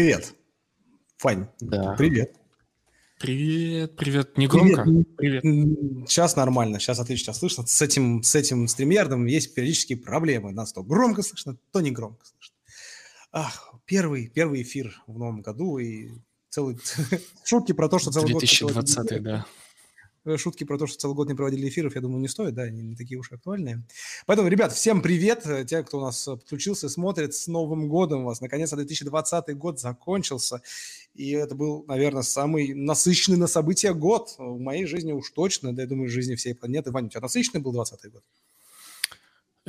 Привет. Фань. Да. Привет. Привет, привет. Не громко? Привет. Сейчас нормально, сейчас отлично слышно. С этим, с этим стримярдом есть периодические проблемы. Нас то громко слышно, то не громко слышно. Ах, первый, первый эфир в новом году и целый... Шутки про то, что целый 2020, год... 2020, да. Э, шутки про то, что целый год не проводили эфиров, я думаю, не стоит, да, они не такие уж актуальные. Поэтому, ребят, всем привет, э, те, кто у нас подключился, смотрит, с Новым годом вас. Наконец-то 2020 год закончился, и это был, наверное, самый насыщенный на события год в моей жизни уж точно, да, я думаю, в жизни всей планеты. Ваня, у тебя насыщенный был 20 год?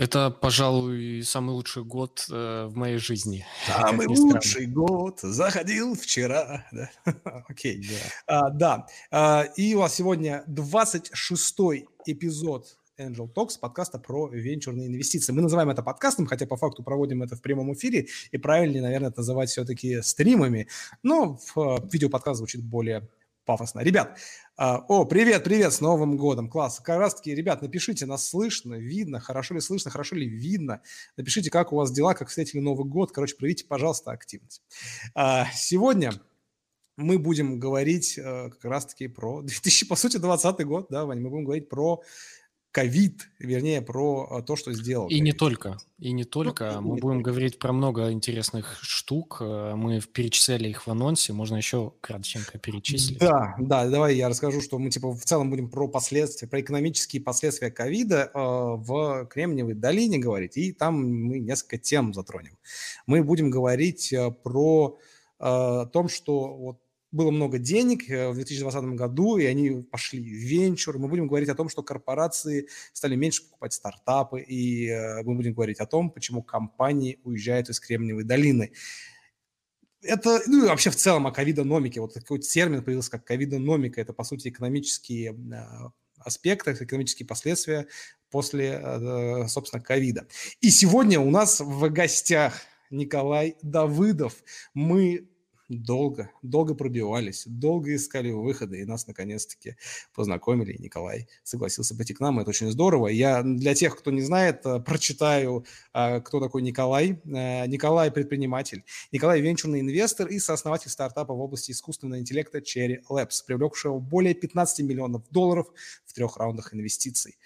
Это, пожалуй, самый лучший год э, в моей жизни. Самый лучший год заходил вчера. Да? Окей. Да. А, да. А, и у вас сегодня 26-й эпизод Angel Talks, подкаста про венчурные инвестиции. Мы называем это подкастом, хотя по факту проводим это в прямом эфире, и правильнее, наверное, это называть все-таки стримами. Но в, в видеоподкаст звучит более пафосно. Ребят, а, о, привет, привет, с Новым годом, класс. Как раз таки, ребят, напишите, нас слышно, видно, хорошо ли слышно, хорошо ли видно. Напишите, как у вас дела, как встретили Новый год. Короче, проявите, пожалуйста, активность. А, сегодня мы будем говорить э, как раз-таки про 2000, по сути, 2020 год, да, Ваня, мы будем говорить про ковид, вернее, про а, то, что сделал. И COVID. не только, и не только. Ну, Мы не будем только. говорить про много интересных штук. Э, мы перечисляли их в анонсе, можно еще кратченько перечислить. Да, да, давай я расскажу, что мы типа в целом будем про последствия, про экономические последствия ковида э, в Кремниевой долине говорить, и там мы несколько тем затронем. Мы будем говорить э, про э, о том, что вот было много денег э, в 2020 году, и они пошли в венчур. Мы будем говорить о том, что корпорации стали меньше покупать стартапы, и э, мы будем говорить о том, почему компании уезжают из Кремниевой долины. Это, ну и вообще в целом о ковидономике. Вот такой термин появился, как ковидономика. Это, по сути, экономические э, аспекты, экономические последствия после, собственно, ковида. И сегодня у нас в гостях Николай Давыдов. Мы долго, долго пробивались, долго искали выходы, и нас наконец-таки познакомили, и Николай согласился пойти к нам, это очень здорово. Я для тех, кто не знает, э, прочитаю, э, кто такой Николай. Э, Николай – предприниматель, Николай – венчурный инвестор и сооснователь стартапа в области искусственного интеллекта Cherry Labs, привлекшего более 15 миллионов долларов в трех раундах инвестиций.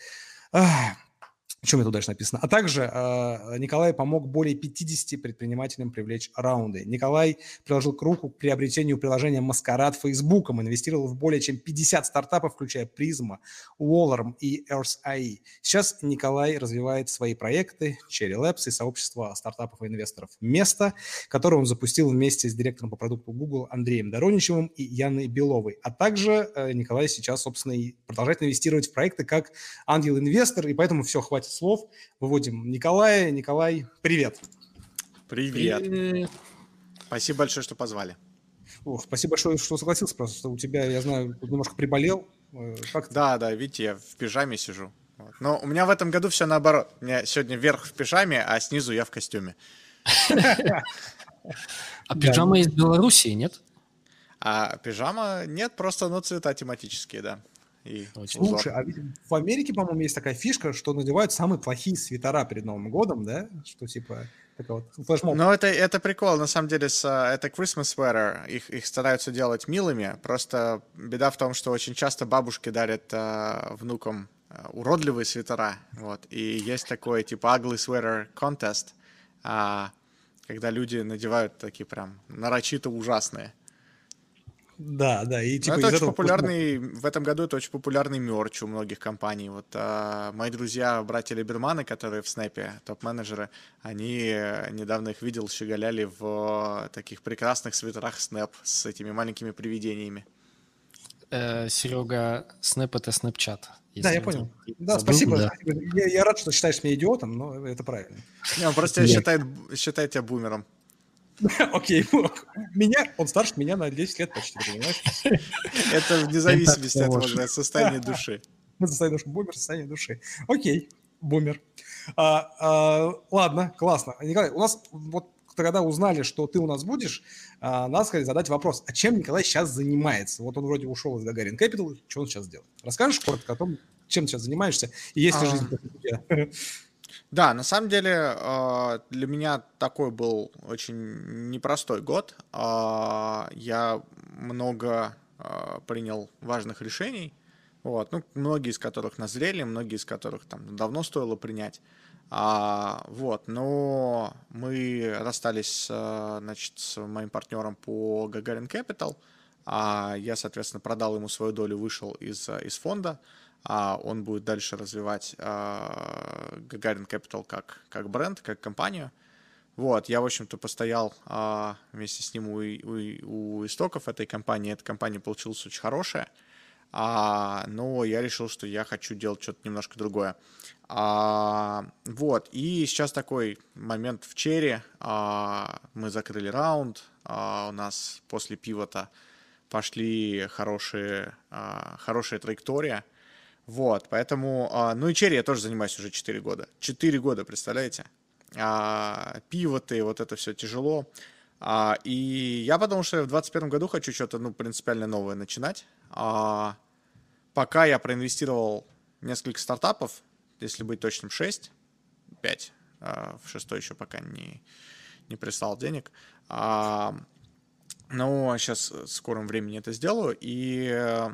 Чем это дальше написано? А также э, Николай помог более 50 предпринимателям привлечь раунды. Николай приложил к руку к приобретению приложения Маскарад Фейсбуком, инвестировал в более чем 50 стартапов, включая Призма, Wallerm и Earth AI. Сейчас Николай развивает свои проекты Cherry Labs и сообщество стартапов и инвесторов «Место», которое он запустил вместе с директором по продукту Google Андреем Дороничевым и Яной Беловой. А также э, Николай сейчас, собственно, и продолжает инвестировать в проекты как ангел-инвестор, и поэтому все, хватит слов. Выводим Николая. Николай, привет. Привет. привет. Спасибо большое, что позвали. Ох, спасибо большое, что согласился. Просто что у тебя, я знаю, немножко приболел. Э, как да, да, видите, я в пижаме сижу. Но у меня в этом году все наоборот. У меня сегодня вверх в пижаме, а снизу я в костюме. А пижама из Белоруссии, нет? А пижама нет, просто ну цвета тематические, да. И Слушай, а в Америке, по-моему, есть такая фишка, что надевают самые плохие свитера перед Новым годом, да? Что типа такой вот флешмоб. Ну, это, это прикол, на самом деле, с, это Christmas sweater, их, их стараются делать милыми, просто беда в том, что очень часто бабушки дарят э, внукам э, уродливые свитера, вот, и есть такой, типа, ugly sweater contest, э, когда люди надевают такие прям нарочито ужасные. Да, да. И, типа, это очень популярный, в этом году это очень популярный мерч у многих компаний. Вот а, мои друзья, братья Либерманы, которые в Снэпе, топ-менеджеры, они э, недавно их видел, щеголяли в таких прекрасных свитерах Снэп с этими маленькими привидениями. Э, Серега, Снэп — это Снэпчат. Да, я понял. Да, Забыл, спасибо. Да. Я, я рад, что считаешь меня идиотом, но это правильно. Не, он просто считает, считает тебя бумером. Окей, меня, он старше меня на 10 лет почти, понимаешь? Это вне зависимости от состояния души. Состояние души, бумер, состояние души. Окей, бумер. А, а, ладно, классно. Николай, у нас вот когда узнали, что ты у нас будешь, а, надо сказать, задать вопрос, а чем Николай сейчас занимается? Вот он вроде ушел из Гагарин Capital, что он сейчас делает? Расскажешь коротко о том, чем ты сейчас занимаешься, и есть ли жизнь после тебя? Да, на самом деле э, для меня такой был очень непростой год. Э, я много э, принял важных решений, вот, ну, многие из которых назрели, многие из которых там давно стоило принять. А, вот, но мы расстались, значит, с моим партнером по Гагарин Capital. А я, соответственно, продал ему свою долю, вышел из, из фонда а он будет дальше развивать а, Гагарин Capital как, как бренд, как компанию. Вот, я, в общем-то, постоял а, вместе с ним у, у, у истоков этой компании. Эта компания получилась очень хорошая, а, но я решил, что я хочу делать что-то немножко другое. А, вот, и сейчас такой момент в черри. А, мы закрыли раунд, а, у нас после пивота пошли хорошие, а, хорошая траектория – вот, поэтому... А, ну и черри я тоже занимаюсь уже 4 года. 4 года, представляете? А, пивоты, вот это все тяжело. А, и я подумал, что в 2021 году хочу что-то, ну, принципиально новое начинать. А, пока я проинвестировал несколько стартапов, если быть точным, 6, 5. А, в шестой еще пока не, не прислал денег. А, но сейчас в скором времени это сделаю. И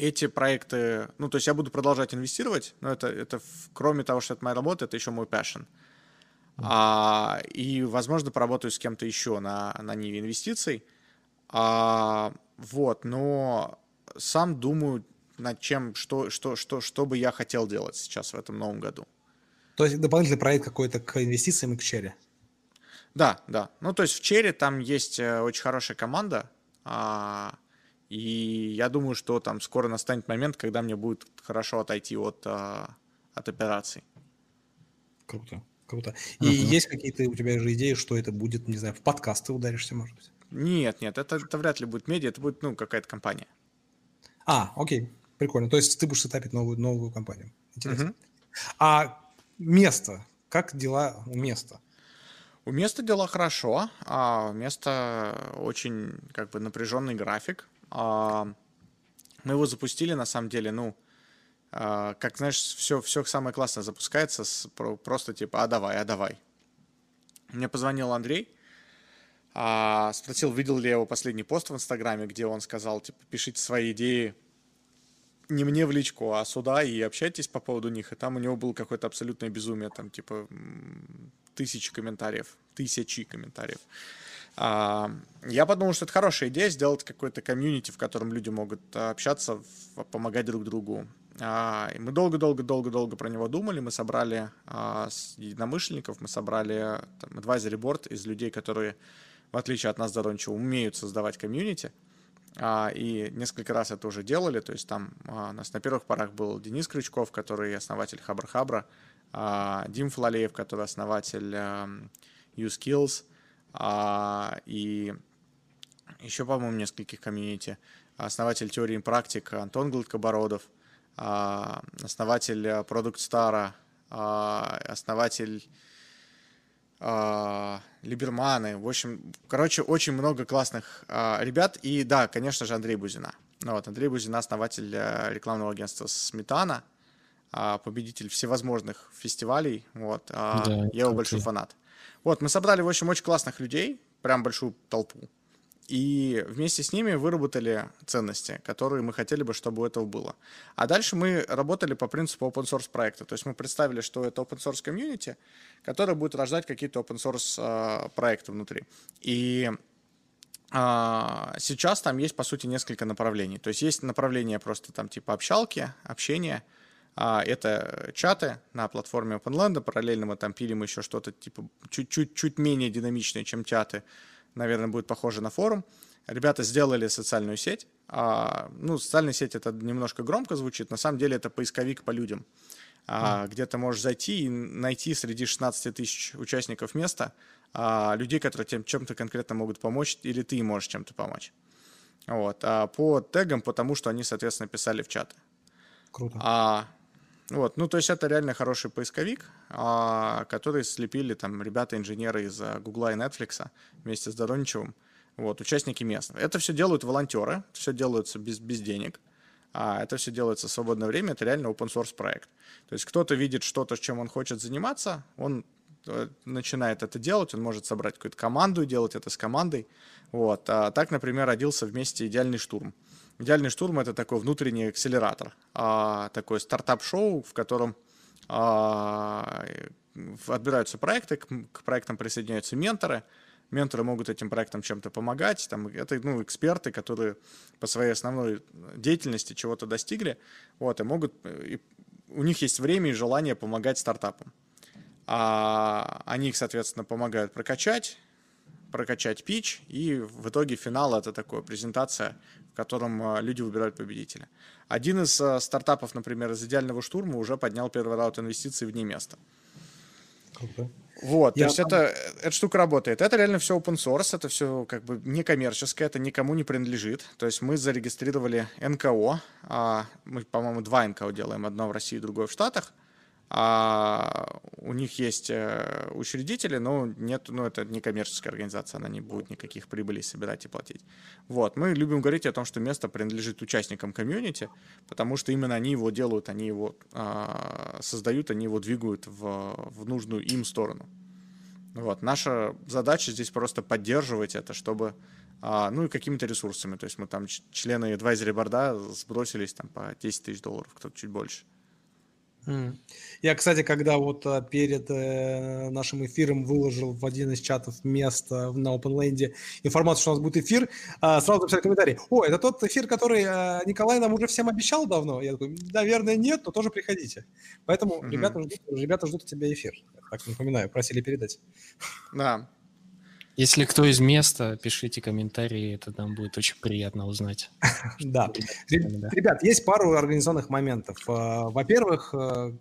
эти проекты, ну, то есть я буду продолжать инвестировать, но это, это кроме того, что это моя работа, это еще мой passion. А, и, возможно, поработаю с кем-то еще на, на ниве инвестиций. А, вот, но сам думаю над чем, что, что, что, что бы я хотел делать сейчас в этом новом году. То есть дополнительный проект какой-то к инвестициям и к черри? Да, да. Ну, то есть в черри там есть э, очень хорошая команда, а, и я думаю, что там скоро настанет момент, когда мне будет хорошо отойти от, а, от операций. Круто, круто. И uh-huh. есть какие-то у тебя же идеи, что это будет, не знаю, в подкасты ударишься, может быть? Нет, нет, это, это вряд ли будет медиа, это будет, ну, какая-то компания. А, окей, прикольно. То есть ты будешь сетапить новую, новую компанию. Интересно. Uh-huh. А место, как дела у места? У места дела хорошо, а у места очень как бы напряженный график. А, мы его запустили, на самом деле, ну, а, как, знаешь, все, все самое классное запускается с, просто типа, а давай, а давай. Мне позвонил Андрей, а, спросил, видел ли я его последний пост в Инстаграме, где он сказал, типа, пишите свои идеи не мне в личку, а сюда и общайтесь по поводу них. И там у него было какое-то абсолютное безумие, там, типа, тысячи комментариев, тысячи комментариев. А, я подумал, что это хорошая идея сделать какой-то комьюнити, в котором люди могут общаться, помогать друг другу. А, мы долго-долго-долго-долго про него думали. Мы собрали а, единомышленников, мы собрали там, advisory board из людей, которые, в отличие от нас, Дорончева, умеют создавать комьюнити. И несколько раз это уже делали. То есть там у нас на первых порах был Денис Крючков, который основатель Хабр-Хабра, Дим Флалеев, который основатель USkills, а, и еще, по-моему, нескольких комьюнити. Основатель теории и практик Антон Гладкобородов, а, основатель э, Product Star, а, основатель а, Либерманы. В общем, короче, очень много классных а, ребят. И да, конечно же, Андрей Бузина. Ну, вот, Андрей Бузина, основатель э, рекламного агентства «Сметана», а, победитель всевозможных фестивалей. Вот, а, да, я его большой фанат. Вот, мы собрали, в общем, очень классных людей, прям большую толпу. И вместе с ними выработали ценности, которые мы хотели бы, чтобы у этого было. А дальше мы работали по принципу open source проекта. То есть мы представили, что это open source комьюнити, которое будет рождать какие-то open source а, проекты внутри. И а, сейчас там есть, по сути, несколько направлений. То есть есть направление просто там типа общалки, общения – это чаты на платформе OpenLand. Параллельно мы там пилим еще что-то типа чуть-чуть менее динамичное, чем чаты. Наверное, будет похоже на форум. Ребята сделали социальную сеть. А, ну, социальная сеть это немножко громко звучит. На самом деле это поисковик по людям. А, где ты можешь зайти и найти среди 16 тысяч участников места а, людей, которые тем чем-то конкретно могут помочь, или ты можешь чем-то помочь. Вот. А по тегам, потому что они, соответственно, писали в чаты. Круто. А вот, ну, то есть это реально хороший поисковик, а, который слепили там ребята-инженеры из Гугла и Netflix вместе с Дороничевым, вот, участники мест. Это все делают волонтеры, все делается без, без денег. а это все делается в свободное время, это реально open source проект. То есть кто-то видит что-то, чем он хочет заниматься, он э, начинает это делать, он может собрать какую-то команду и делать это с командой. Вот. А так, например, родился вместе «Идеальный штурм». «Идеальный штурм» — это такой внутренний акселератор, а, такой стартап-шоу, в котором а, отбираются проекты, к, проектам присоединяются менторы, менторы могут этим проектам чем-то помогать, там, это ну, эксперты, которые по своей основной деятельности чего-то достигли, вот, и могут, и у них есть время и желание помогать стартапам. А они их, соответственно, помогают прокачать, прокачать пич, и в итоге финал это такая презентация, в котором а, люди выбирают победителя. Один из а, стартапов, например, из идеального штурма уже поднял первый раунд инвестиций вне места. Круто. Вот, я... то есть это, эта штука работает. Это реально все open source, это все как бы не коммерческое, это никому не принадлежит. То есть мы зарегистрировали НКО, а, мы, по-моему, два НКО делаем, одно в России, другое в Штатах а у них есть э, учредители, но нет, ну это не коммерческая организация, она не будет никаких прибылей собирать и платить. Вот, мы любим говорить о том, что место принадлежит участникам комьюнити, потому что именно они его делают, они его а, создают, они его двигают в, в нужную им сторону. Вот, наша задача здесь просто поддерживать это, чтобы а, ну и какими-то ресурсами. То есть мы там члены advisory борда сбросились там по 10 тысяч долларов, кто-то чуть больше. Я, кстати, когда вот а, перед э, нашим эфиром выложил в один из чатов место на OpenLand информацию, что у нас будет эфир, а, сразу написали комментарий. О, это тот эфир, который а, Николай нам уже всем обещал давно? Я такой, наверное, нет, но тоже приходите. Поэтому угу. ребята, ждут, ребята ждут у тебя эфир. Так напоминаю, просили передать. Да, если кто из места, пишите комментарии, это нам будет очень приятно узнать. Да. Ребят, есть пару организационных моментов. А, во-первых, э,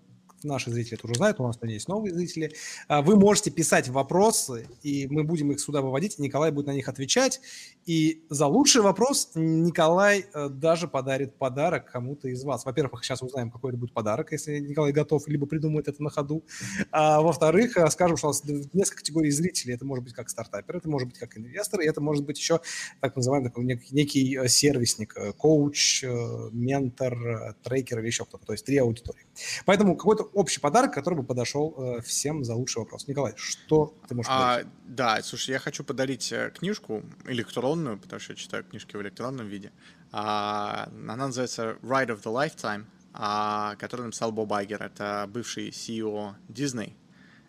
наши зрители тоже знают, у нас есть новые зрители. А, вы можете писать вопросы, и мы будем их сюда выводить, и Николай будет на них отвечать. И за лучший вопрос Николай э, даже подарит подарок кому-то из вас. Во-первых, сейчас узнаем, какой это будет подарок, если Николай готов, либо придумает это на ходу. А во-вторых, э, скажем, что у нас несколько категорий зрителей. Это может быть как стартапер, это может быть как инвестор, и это может быть еще так называемый такой некий, некий э, сервисник, коуч, ментор, трекер или еще кто-то. То есть три аудитории. Поэтому какой-то общий подарок, который бы подошел всем за лучший вопрос. Николай, что ты можешь а, Да, слушай, я хочу подарить книжку электронную, потому что я читаю книжки в электронном виде. А, она называется Ride of the Lifetime, а, которую написал Боб Айгер. Это бывший CEO Disney.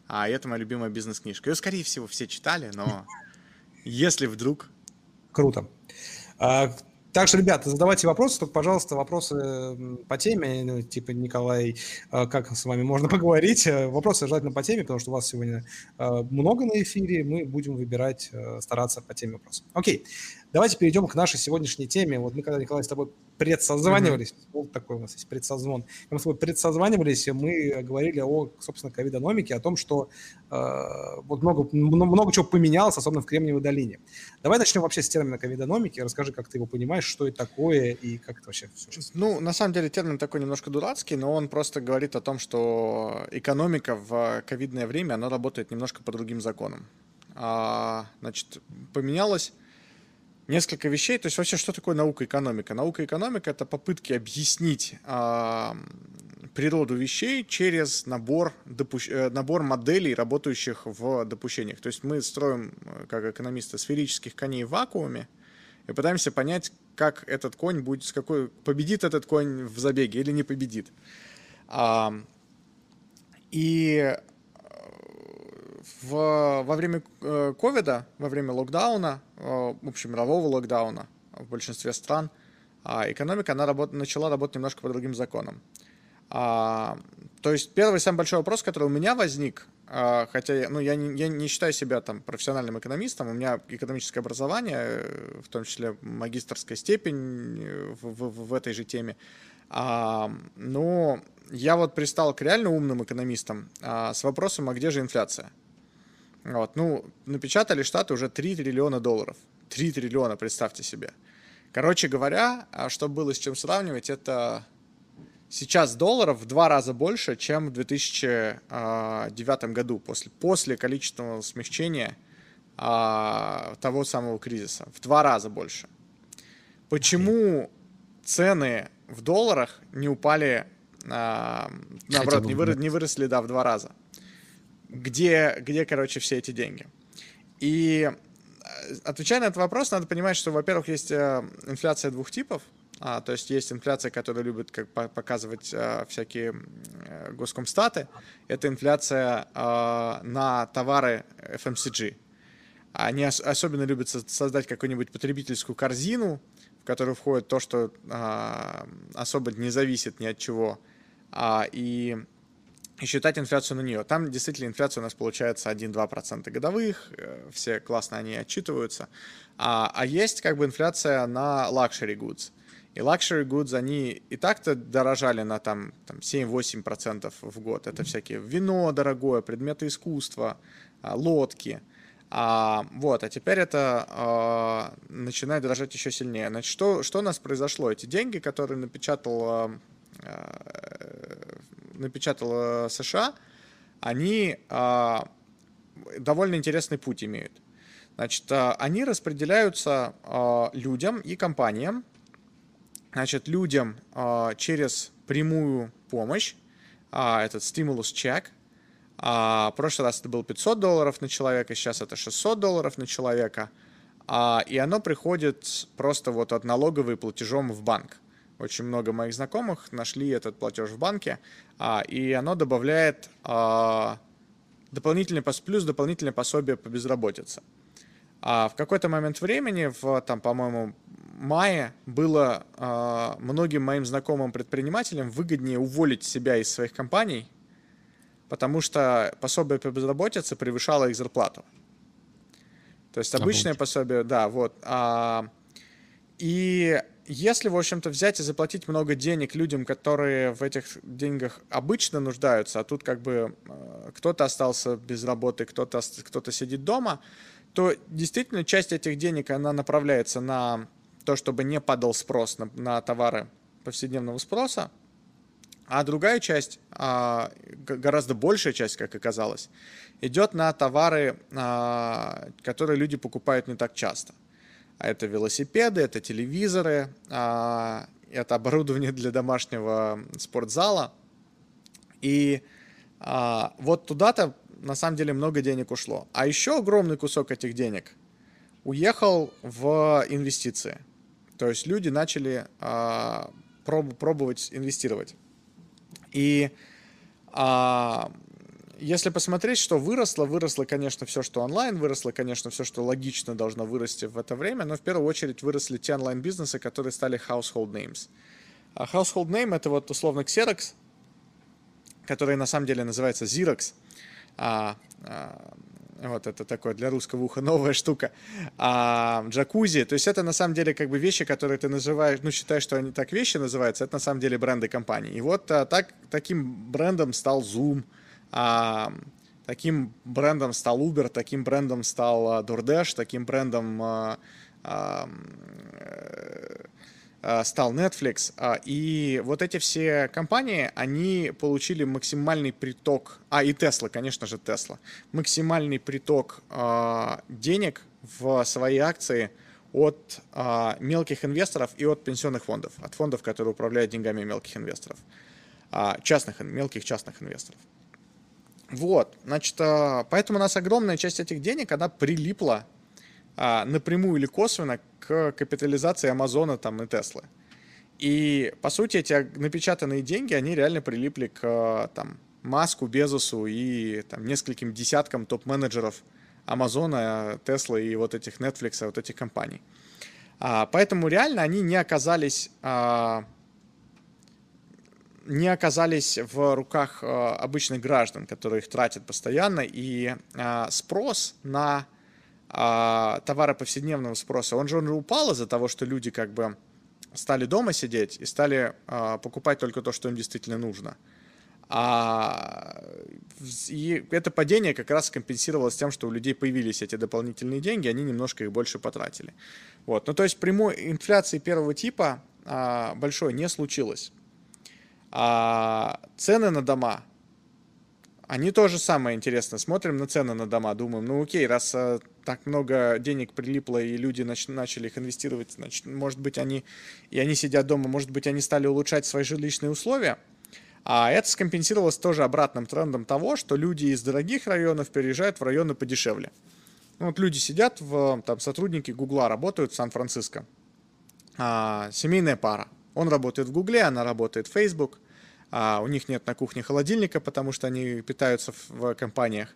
А, это моя любимая бизнес-книжка. Ее, скорее всего, все читали, но если вдруг... Круто. Так что, ребята, задавайте вопросы, только, пожалуйста, вопросы по теме, ну, типа, Николай, а, как с вами можно поговорить. Э, вопросы желательно по теме, потому что у вас сегодня а, много на эфире, мы будем выбирать, э, стараться по теме вопросов. Окей, давайте перейдем к нашей сегодняшней теме. Вот мы когда, Николай, с тобой предсозванивались, mm-hmm. вот такой у нас есть предсозвон, мы с тобой предсозванивались, мы говорили о, собственно, ковидономике, о том, что э, вот много, много чего поменялось, особенно в Кремниевой долине. Давай начнем вообще с термина ковидономики, расскажи, как ты его понимаешь, что это такое и как это вообще все Ну, на самом деле термин такой немножко дурацкий, но он просто говорит о том, что экономика в ковидное время, она работает немножко по другим законам. А, значит, поменялось несколько вещей. То есть вообще, что такое наука экономика? Наука экономика — это попытки объяснить э, природу вещей через набор, допущ... Э, набор моделей, работающих в допущениях. То есть мы строим, э, как экономисты, сферических коней в вакууме и пытаемся понять, как этот конь будет, с какой победит этот конь в забеге или не победит. А, и в, во время э, ковида, во время локдауна, э, в общем, мирового локдауна в большинстве стран, а, экономика она работ, начала работать немножко по другим законам. А, то есть первый самый большой вопрос, который у меня возник, а, хотя ну, я, не, я не считаю себя там профессиональным экономистом, у меня экономическое образование, в том числе магистрская степень в, в, в этой же теме, но я вот пристал к реально умным экономистам с вопросом, а где же инфляция? Вот, ну, напечатали Штаты уже 3 триллиона долларов. 3 триллиона, представьте себе. Короче говоря, а чтобы было с чем сравнивать, это сейчас долларов в два раза больше, чем в 2009 а, году, после, после количественного смягчения а, того самого кризиса. В два раза больше. Почему цены в долларах не упали, а, наоборот, не, вырос, не выросли, да, в два раза. Где, где, короче, все эти деньги? И э, отвечая на этот вопрос, надо понимать, что, во-первых, есть э, инфляция двух типов. А, то есть есть инфляция, которая любит как, показывать а, всякие а, госкомстаты. Это инфляция а, на товары FMCG. Они ос- особенно любят создать какую-нибудь потребительскую корзину, в которую входит то, что а, особо не зависит ни от чего, а, и, и считать инфляцию на нее. Там действительно инфляция у нас получается 1-2% годовых, э, все классно они отчитываются. А, а есть как бы инфляция на luxury goods. И luxury goods, они и так-то дорожали на там, там 7-8% в год. Это всякие вино дорогое, предметы искусства, а, лодки. А, вот, а теперь это а, начинает дорожать еще сильнее. Значит, что, что у нас произошло? Эти деньги, которые напечатал, а, напечатал США, они а, довольно интересный путь имеют. Значит, а, они распределяются а, людям и компаниям, значит, людям а, через прямую помощь, а, этот стимулус чек. А, в прошлый раз это было 500 долларов на человека, сейчас это 600 долларов на человека. А, и оно приходит просто вот от налоговой платежом в банк. Очень много моих знакомых нашли этот платеж в банке, а, и оно добавляет а, дополнительный, плюс дополнительное пособие по безработице. А в какой-то момент времени, в, там, по-моему, мае было э, многим моим знакомым предпринимателям выгоднее уволить себя из своих компаний, потому что пособие по безработице превышало их зарплату. То есть обычное Обуть. пособие, да, вот. А, и если, в общем-то, взять и заплатить много денег людям, которые в этих деньгах обычно нуждаются, а тут как бы э, кто-то остался без работы, кто-то кто сидит дома, то действительно часть этих денег, она направляется на то, чтобы не падал спрос на, на товары повседневного спроса, а другая часть, а, гораздо большая часть, как оказалось, идет на товары, а, которые люди покупают не так часто. Это велосипеды, это телевизоры, а, это оборудование для домашнего спортзала. И а, вот туда-то на самом деле много денег ушло. А еще огромный кусок этих денег уехал в инвестиции. То есть люди начали а, проб, пробовать инвестировать. И если посмотреть, что выросло, выросло, конечно, все, что онлайн, выросло, конечно, все, что логично должно вырасти в это время, но в первую очередь выросли те онлайн-бизнесы, которые стали household names. А household name — это вот условно Xerox, который на самом деле называется Xerox. А, а, вот это такое для русского уха новая штука. А, джакузи, то есть это на самом деле как бы вещи, которые ты называешь, ну считаешь, что они так вещи называются, это на самом деле бренды компании. И вот а, так, таким брендом стал Zoom, а, таким брендом стал Uber, таким брендом стал а, DoorDash, таким брендом а, а, Э, стал Netflix, а, и вот эти все компании, они получили максимальный приток, а и Tesla, конечно же Tesla, максимальный приток а, денег в свои акции от а, мелких инвесторов и от пенсионных фондов, от фондов, которые управляют деньгами мелких инвесторов, частных, мелких частных инвесторов. Вот, значит, поэтому у нас огромная часть этих денег, она прилипла а, напрямую или косвенно к капитализации Амазона там, и Теслы. И, по сути, эти напечатанные деньги, они реально прилипли к там, Маску, Безосу и там, нескольким десяткам топ-менеджеров Амазона, Теслы и вот этих Netflix, вот этих компаний. А, поэтому реально они не оказались, а, не оказались в руках а, обычных граждан, которые их тратят постоянно, и а, спрос на а, товары повседневного спроса, он же он упал из-за того, что люди как бы стали дома сидеть и стали покупать только то, что им действительно нужно. А, и это падение как раз компенсировалось тем, что у людей появились эти дополнительные деньги, они немножко их больше потратили. Вот. Ну, то есть прямой инфляции первого типа а, большой не случилось. А, цены на дома они тоже самое интересное. Смотрим на цены на дома, думаем, ну окей, раз э, так много денег прилипло и люди нач- начали их инвестировать, значит, может быть, они, и они сидят дома, может быть, они стали улучшать свои жилищные условия. А это скомпенсировалось тоже обратным трендом того, что люди из дорогих районов переезжают в районы подешевле. Ну, вот люди сидят, в, там сотрудники Гугла работают в Сан-Франциско. А, семейная пара. Он работает в Гугле, она работает в Facebook – а, у них нет на кухне холодильника, потому что они питаются в, в компаниях.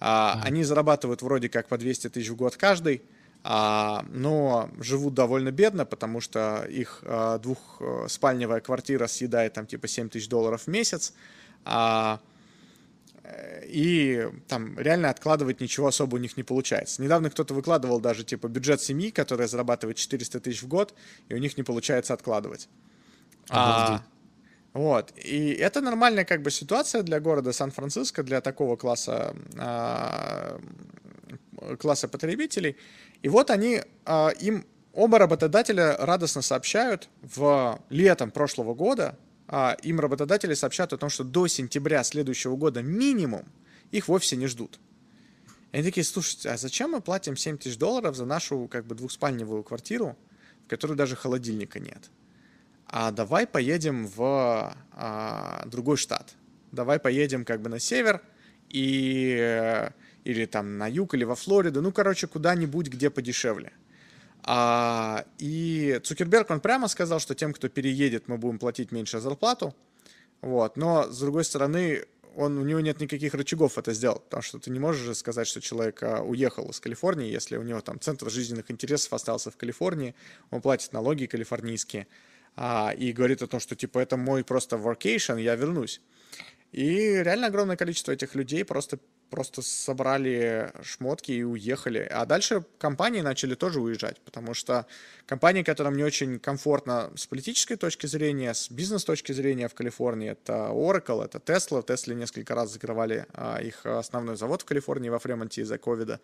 А, Они зарабатывают вроде как по 200 тысяч в год каждый, а, но живут довольно бедно, потому что их а, двухспальневая квартира съедает там типа 7 тысяч долларов в месяц. А, и там реально откладывать ничего особо у них не получается. Недавно кто-то выкладывал даже типа бюджет семьи, которая зарабатывает 400 тысяч в год, и у них не получается откладывать. А, вот. И это нормальная как бы ситуация для города Сан-Франциско, для такого класса, э, класса потребителей. И вот они, э, им оба работодателя радостно сообщают в летом прошлого года, им работодатели сообщают о том, что до сентября следующего года минимум их вовсе не ждут. И они такие, слушайте, а зачем мы платим 7 тысяч долларов за нашу как бы двухспальневую квартиру, в которой даже холодильника нет? а давай поедем в а, другой штат. Давай поедем как бы на север и или там на юг, или во Флориду, ну, короче, куда-нибудь, где подешевле. А, и Цукерберг, он прямо сказал, что тем, кто переедет, мы будем платить меньше зарплату. Вот. Но, с другой стороны, он, у него нет никаких рычагов это сделать, потому что ты не можешь же сказать, что человек а, уехал из Калифорнии, если у него там центр жизненных интересов остался в Калифорнии, он платит налоги калифорнийские, а, и говорит о том, что типа это мой просто workation, я вернусь. И реально огромное количество этих людей просто, просто собрали шмотки и уехали. А дальше компании начали тоже уезжать, потому что компании, которым не очень комфортно с политической точки зрения, с бизнес точки зрения в Калифорнии, это Oracle, это Tesla. Tesla несколько раз закрывали а, их основной завод в Калифорнии во Фремонте из-за ковида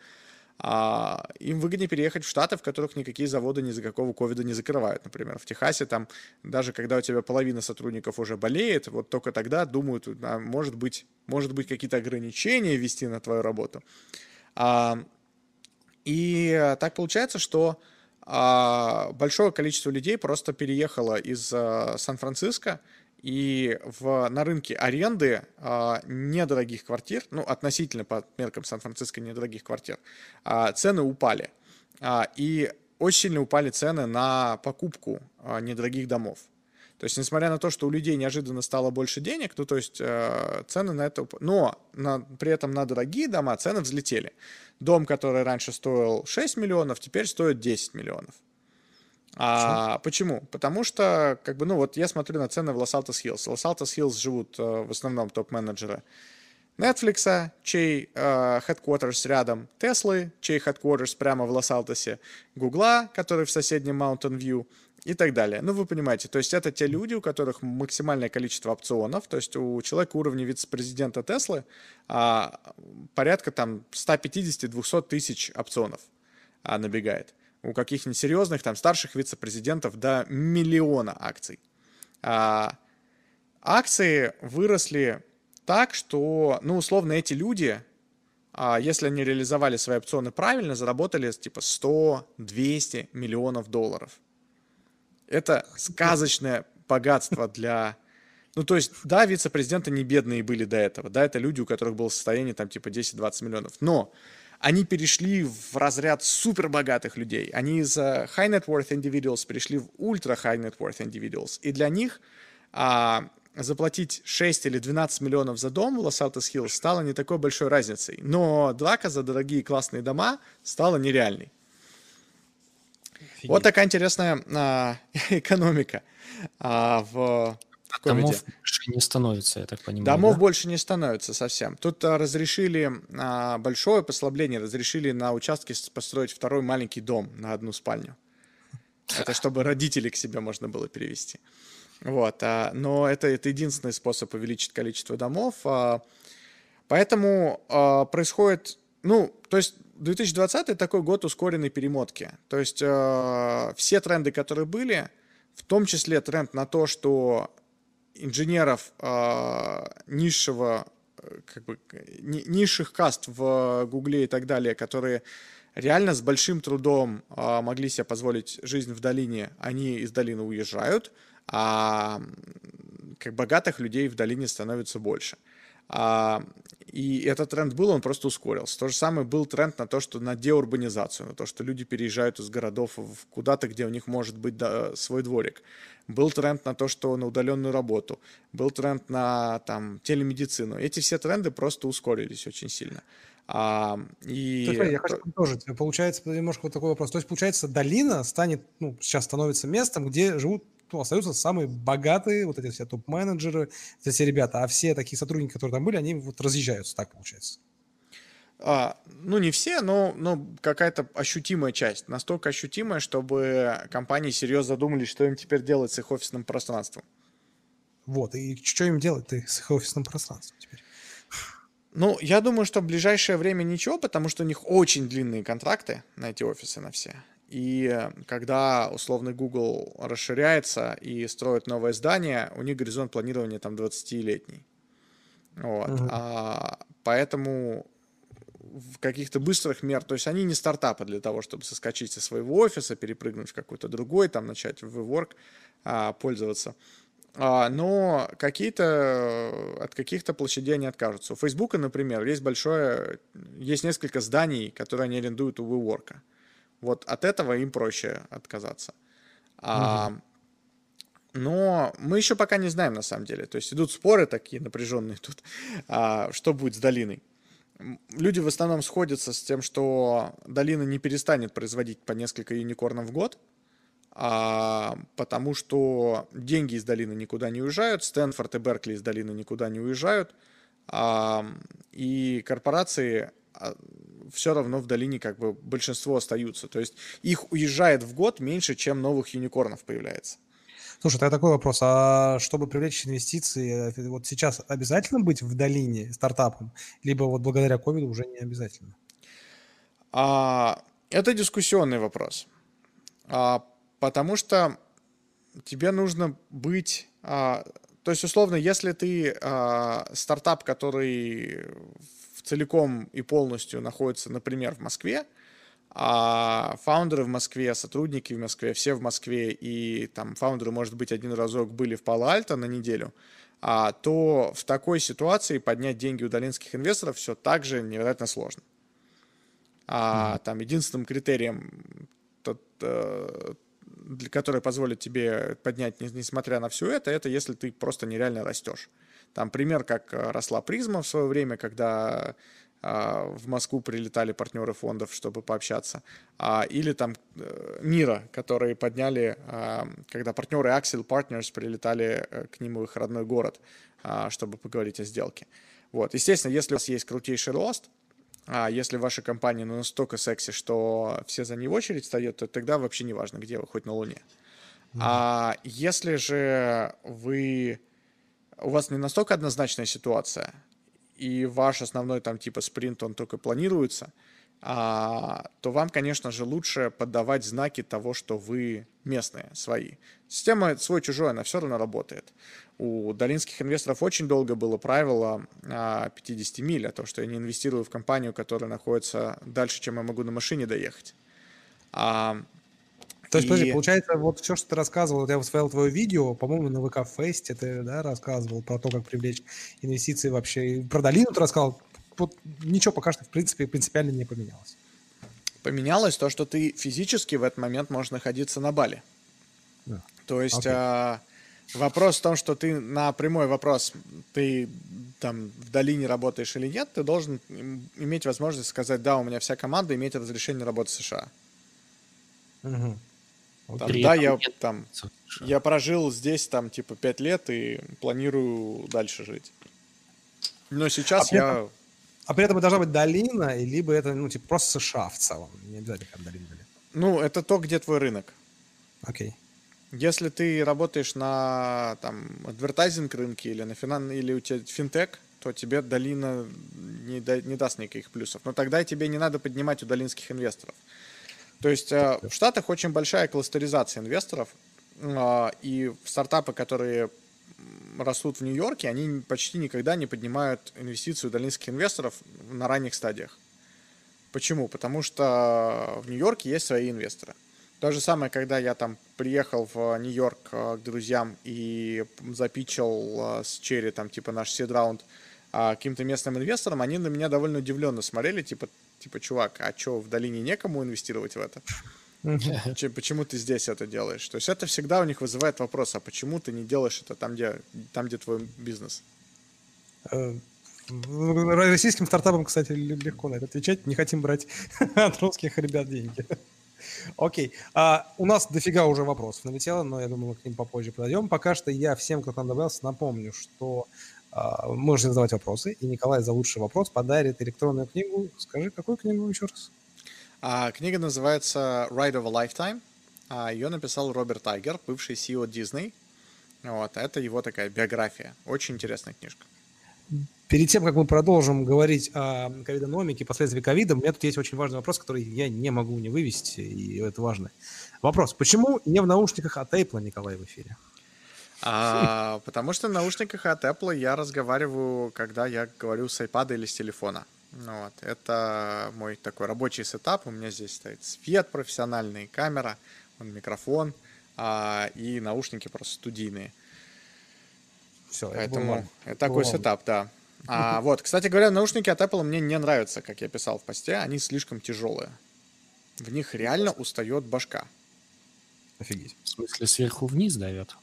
а, им выгоднее переехать в Штаты, в которых никакие заводы ни за какого ковида не закрывают. Например, в Техасе там даже когда у тебя половина сотрудников уже болеет, вот только тогда думают, а, может быть, может быть какие-то ограничения ввести на твою работу. А, и так получается, что а, большое количество людей просто переехало из а, Сан-Франциско и в, на рынке аренды а, недорогих квартир, ну, относительно по меркам Сан-Франциско недорогих квартир, а, цены упали. А, и очень сильно упали цены на покупку а, недорогих домов. То есть, несмотря на то, что у людей неожиданно стало больше денег, ну, то есть, э, цены на это... Но на, при этом на дорогие дома цены взлетели. Дом, который раньше стоил 6 миллионов, теперь стоит 10 миллионов. А, почему? Потому что, как бы, ну вот я смотрю на цены в Лос-Алтос Хиллз. Лос-Алтос Хиллз живут э, в основном топ-менеджеры Netflix, чей э, headquarters рядом, Теслы, чей headquarters прямо в Лос-Алтосе, Гугла, который в соседнем Mountain View и так далее. Ну, вы понимаете, то есть это те люди, у которых максимальное количество опционов, то есть у человека уровня вице-президента Теслы а, порядка там 150-200 тысяч опционов а, набегает у каких-нибудь серьезных там старших вице-президентов до миллиона акций. А, акции выросли так, что, ну, условно, эти люди, а, если они реализовали свои опционы правильно, заработали типа 100-200 миллионов долларов. Это сказочное богатство для... Ну, то есть, да, вице-президенты не бедные были до этого, да, это люди, у которых было состояние там типа 10-20 миллионов, но они перешли в разряд супербогатых людей. Они из uh, high net worth individuals перешли в ultra high net worth individuals. И для них а, заплатить 6 или 12 миллионов за дом в Лос-Алтос Хиллз стало не такой большой разницей. Но драка за дорогие классные дома стала нереальной. Офигеть. Вот такая интересная а, экономика а, в Домов больше не становится, я так понимаю. Домов да? больше не становится совсем. Тут а, разрешили а, большое послабление, разрешили на участке построить второй маленький дом на одну спальню. Это чтобы родителей к себе можно было перевести. Вот, а, но это, это единственный способ увеличить количество домов. А, поэтому а, происходит, ну, то есть 2020 такой год ускоренной перемотки. То есть а, все тренды, которые были, в том числе тренд на то, что инженеров э, низшего как бы низших каст в Гугле и так далее, которые реально с большим трудом а, могли себе позволить жизнь в долине, они из долины уезжают, а как богатых людей в долине становится больше. А, и этот тренд был, он просто ускорился. То же самое был тренд на то, что на деурбанизацию, на то, что люди переезжают из городов куда-то, где у них может быть да, свой дворик. Был тренд на то, что на удаленную работу. Был тренд на там, телемедицину. Эти все тренды просто ускорились очень сильно. А, и... есть, я хочу тоже Получается немножко вот такой вопрос. То есть, получается, долина станет, ну, сейчас становится местом, где живут ну, остаются самые богатые, вот эти все топ-менеджеры, эти все ребята, а все такие сотрудники, которые там были, они вот разъезжаются, так получается. А, ну, не все, но, но какая-то ощутимая часть. Настолько ощутимая, чтобы компании серьезно задумались, что им теперь делать с их офисным пространством. Вот, и что им делать-то с их офисным пространством теперь? Ну, я думаю, что в ближайшее время ничего, потому что у них очень длинные контракты на эти офисы, на все. И когда условный Google расширяется и строит новое здание, у них горизонт планирования там 20-летний. Вот. Uh-huh. А, поэтому в каких-то быстрых мер, то есть они не стартапы для того, чтобы соскочить со своего офиса, перепрыгнуть в какой-то другой, там начать в WeWork а, пользоваться. А, но какие-то от каких-то площадей они откажутся. У Фейсбука, например, есть большое, есть несколько зданий, которые они арендуют у WeWork. Вот от этого им проще отказаться. А, но мы еще пока не знаем на самом деле. То есть идут споры такие напряженные тут, а, что будет с долиной. Люди в основном сходятся с тем, что долина не перестанет производить по несколько юникорнов в год, а, потому что деньги из долины никуда не уезжают, Стэнфорд и Беркли из долины никуда не уезжают, а, и корпорации все равно в долине как бы большинство остаются. То есть их уезжает в год меньше, чем новых юникорнов появляется. Слушай, тогда такой вопрос. А чтобы привлечь инвестиции, э, вот сейчас обязательно быть в долине стартапом, либо вот благодаря ковиду уже не обязательно? А, это дискуссионный вопрос. А, потому что тебе нужно быть... А, то есть, условно, если ты а, стартап, который целиком и полностью находится, например, в Москве, а фаундеры в Москве, сотрудники в Москве, все в Москве, и там фаундеры, может быть, один разок были в Пало-Альто на неделю, а, то в такой ситуации поднять деньги у долинских инвесторов все так же невероятно сложно. А, mm-hmm. Там единственным критерием, тот, который позволит тебе поднять, несмотря на все это, это если ты просто нереально растешь. Там пример, как э, росла призма в свое время, когда а, в Москву прилетали партнеры фондов, чтобы пообщаться. А, или там э, Мира, которые подняли, а, когда партнеры Axel Partners прилетали э, к ним в их родной город, чтобы поговорить о сделке. Вот. Естественно, если у вас есть крутейший рост, а если ваша компания ну, настолько секси, что все за ней в очередь стоят, то тогда вообще не важно, где вы, хоть на Луне. Mm-hmm. А если же вы у вас не настолько однозначная ситуация, и ваш основной там типа спринт, он только планируется, то вам, конечно же, лучше подавать знаки того, что вы местные, свои. Система свой-чужой, она все равно работает. У долинских инвесторов очень долго было правило а, 50 миль, о том, что я не инвестирую в компанию, которая находится дальше, чем я могу на машине доехать. А, то есть, и... подожди, получается, вот все, что ты рассказывал, я смотрел твое видео, по-моему, на ВК Фесте ты да, рассказывал про то, как привлечь инвестиции вообще. И про долину ты рассказал. Вот ничего пока что, в принципе, принципиально не поменялось. Поменялось то, что ты физически в этот момент можешь находиться на Бали. Да. То есть okay. а, вопрос в том, что ты на прямой вопрос, ты там в долине работаешь или нет, ты должен иметь возможность сказать, да, у меня вся команда имеет разрешение работать в США. Угу. Там, да, я там, я прожил здесь там типа пять лет и планирую дальше жить. Но сейчас а я... Этом, а при этом должна быть долина, либо это, ну, типа, просто США в целом. Не обязательно как долина. Ну, это то, где твой рынок. Окей. Okay. Если ты работаешь на там адвертайзинг рынке или на финан или у тебя финтех, то тебе долина не, да, не даст никаких плюсов. Но тогда тебе не надо поднимать у долинских инвесторов. То есть э, в Штатах очень большая кластеризация инвесторов, а, и стартапы, которые растут в Нью-Йорке, они почти никогда не поднимают инвестицию дальнинских инвесторов на ранних стадиях. Почему? Потому что в Нью-Йорке есть свои инвесторы. То же самое, когда я там приехал в Нью-Йорк э, к друзьям и запичил э, с Черри, там, типа, наш сид-раунд а, каким-то местным инвесторам, они на меня довольно удивленно смотрели, типа, типа, чувак, а что, в долине некому инвестировать в это? Почему ты здесь это делаешь? То есть это всегда у них вызывает вопрос, а почему ты не делаешь это там, где, там, где твой бизнес? Э, российским стартапам, кстати, легко на это отвечать. Не хотим брать от русских ребят деньги. Окей. А, у нас дофига уже вопросов налетело, но я думаю, мы к ним попозже подойдем. Пока что я всем, кто к нам добавился, напомню, что а, можете задавать вопросы, и Николай за лучший вопрос подарит электронную книгу. Скажи, какую книгу еще раз? А, книга называется Ride of a Lifetime. А, ее написал Роберт Тайгер, бывший CEO Disney. Вот, это его такая биография. Очень интересная книжка. Перед тем, как мы продолжим говорить о ковидономике, последствия ковида, у меня тут есть очень важный вопрос, который я не могу не вывести, и это важно. Вопрос. Почему не в наушниках от Apple, Николай, в эфире? А, потому что в наушниках от Apple я разговариваю, когда я говорю с iPad или с телефона. Ну вот. Это мой такой рабочий сетап. У меня здесь стоит свет профессиональный, камера, микрофон а, и наушники просто студийные. Все, Поэтому это, это такой сетап, да. А, вот, кстати говоря, наушники от Apple мне не нравятся, как я писал в посте. Они слишком тяжелые. В них реально устает башка. Офигеть. В смысле, сверху вниз дает?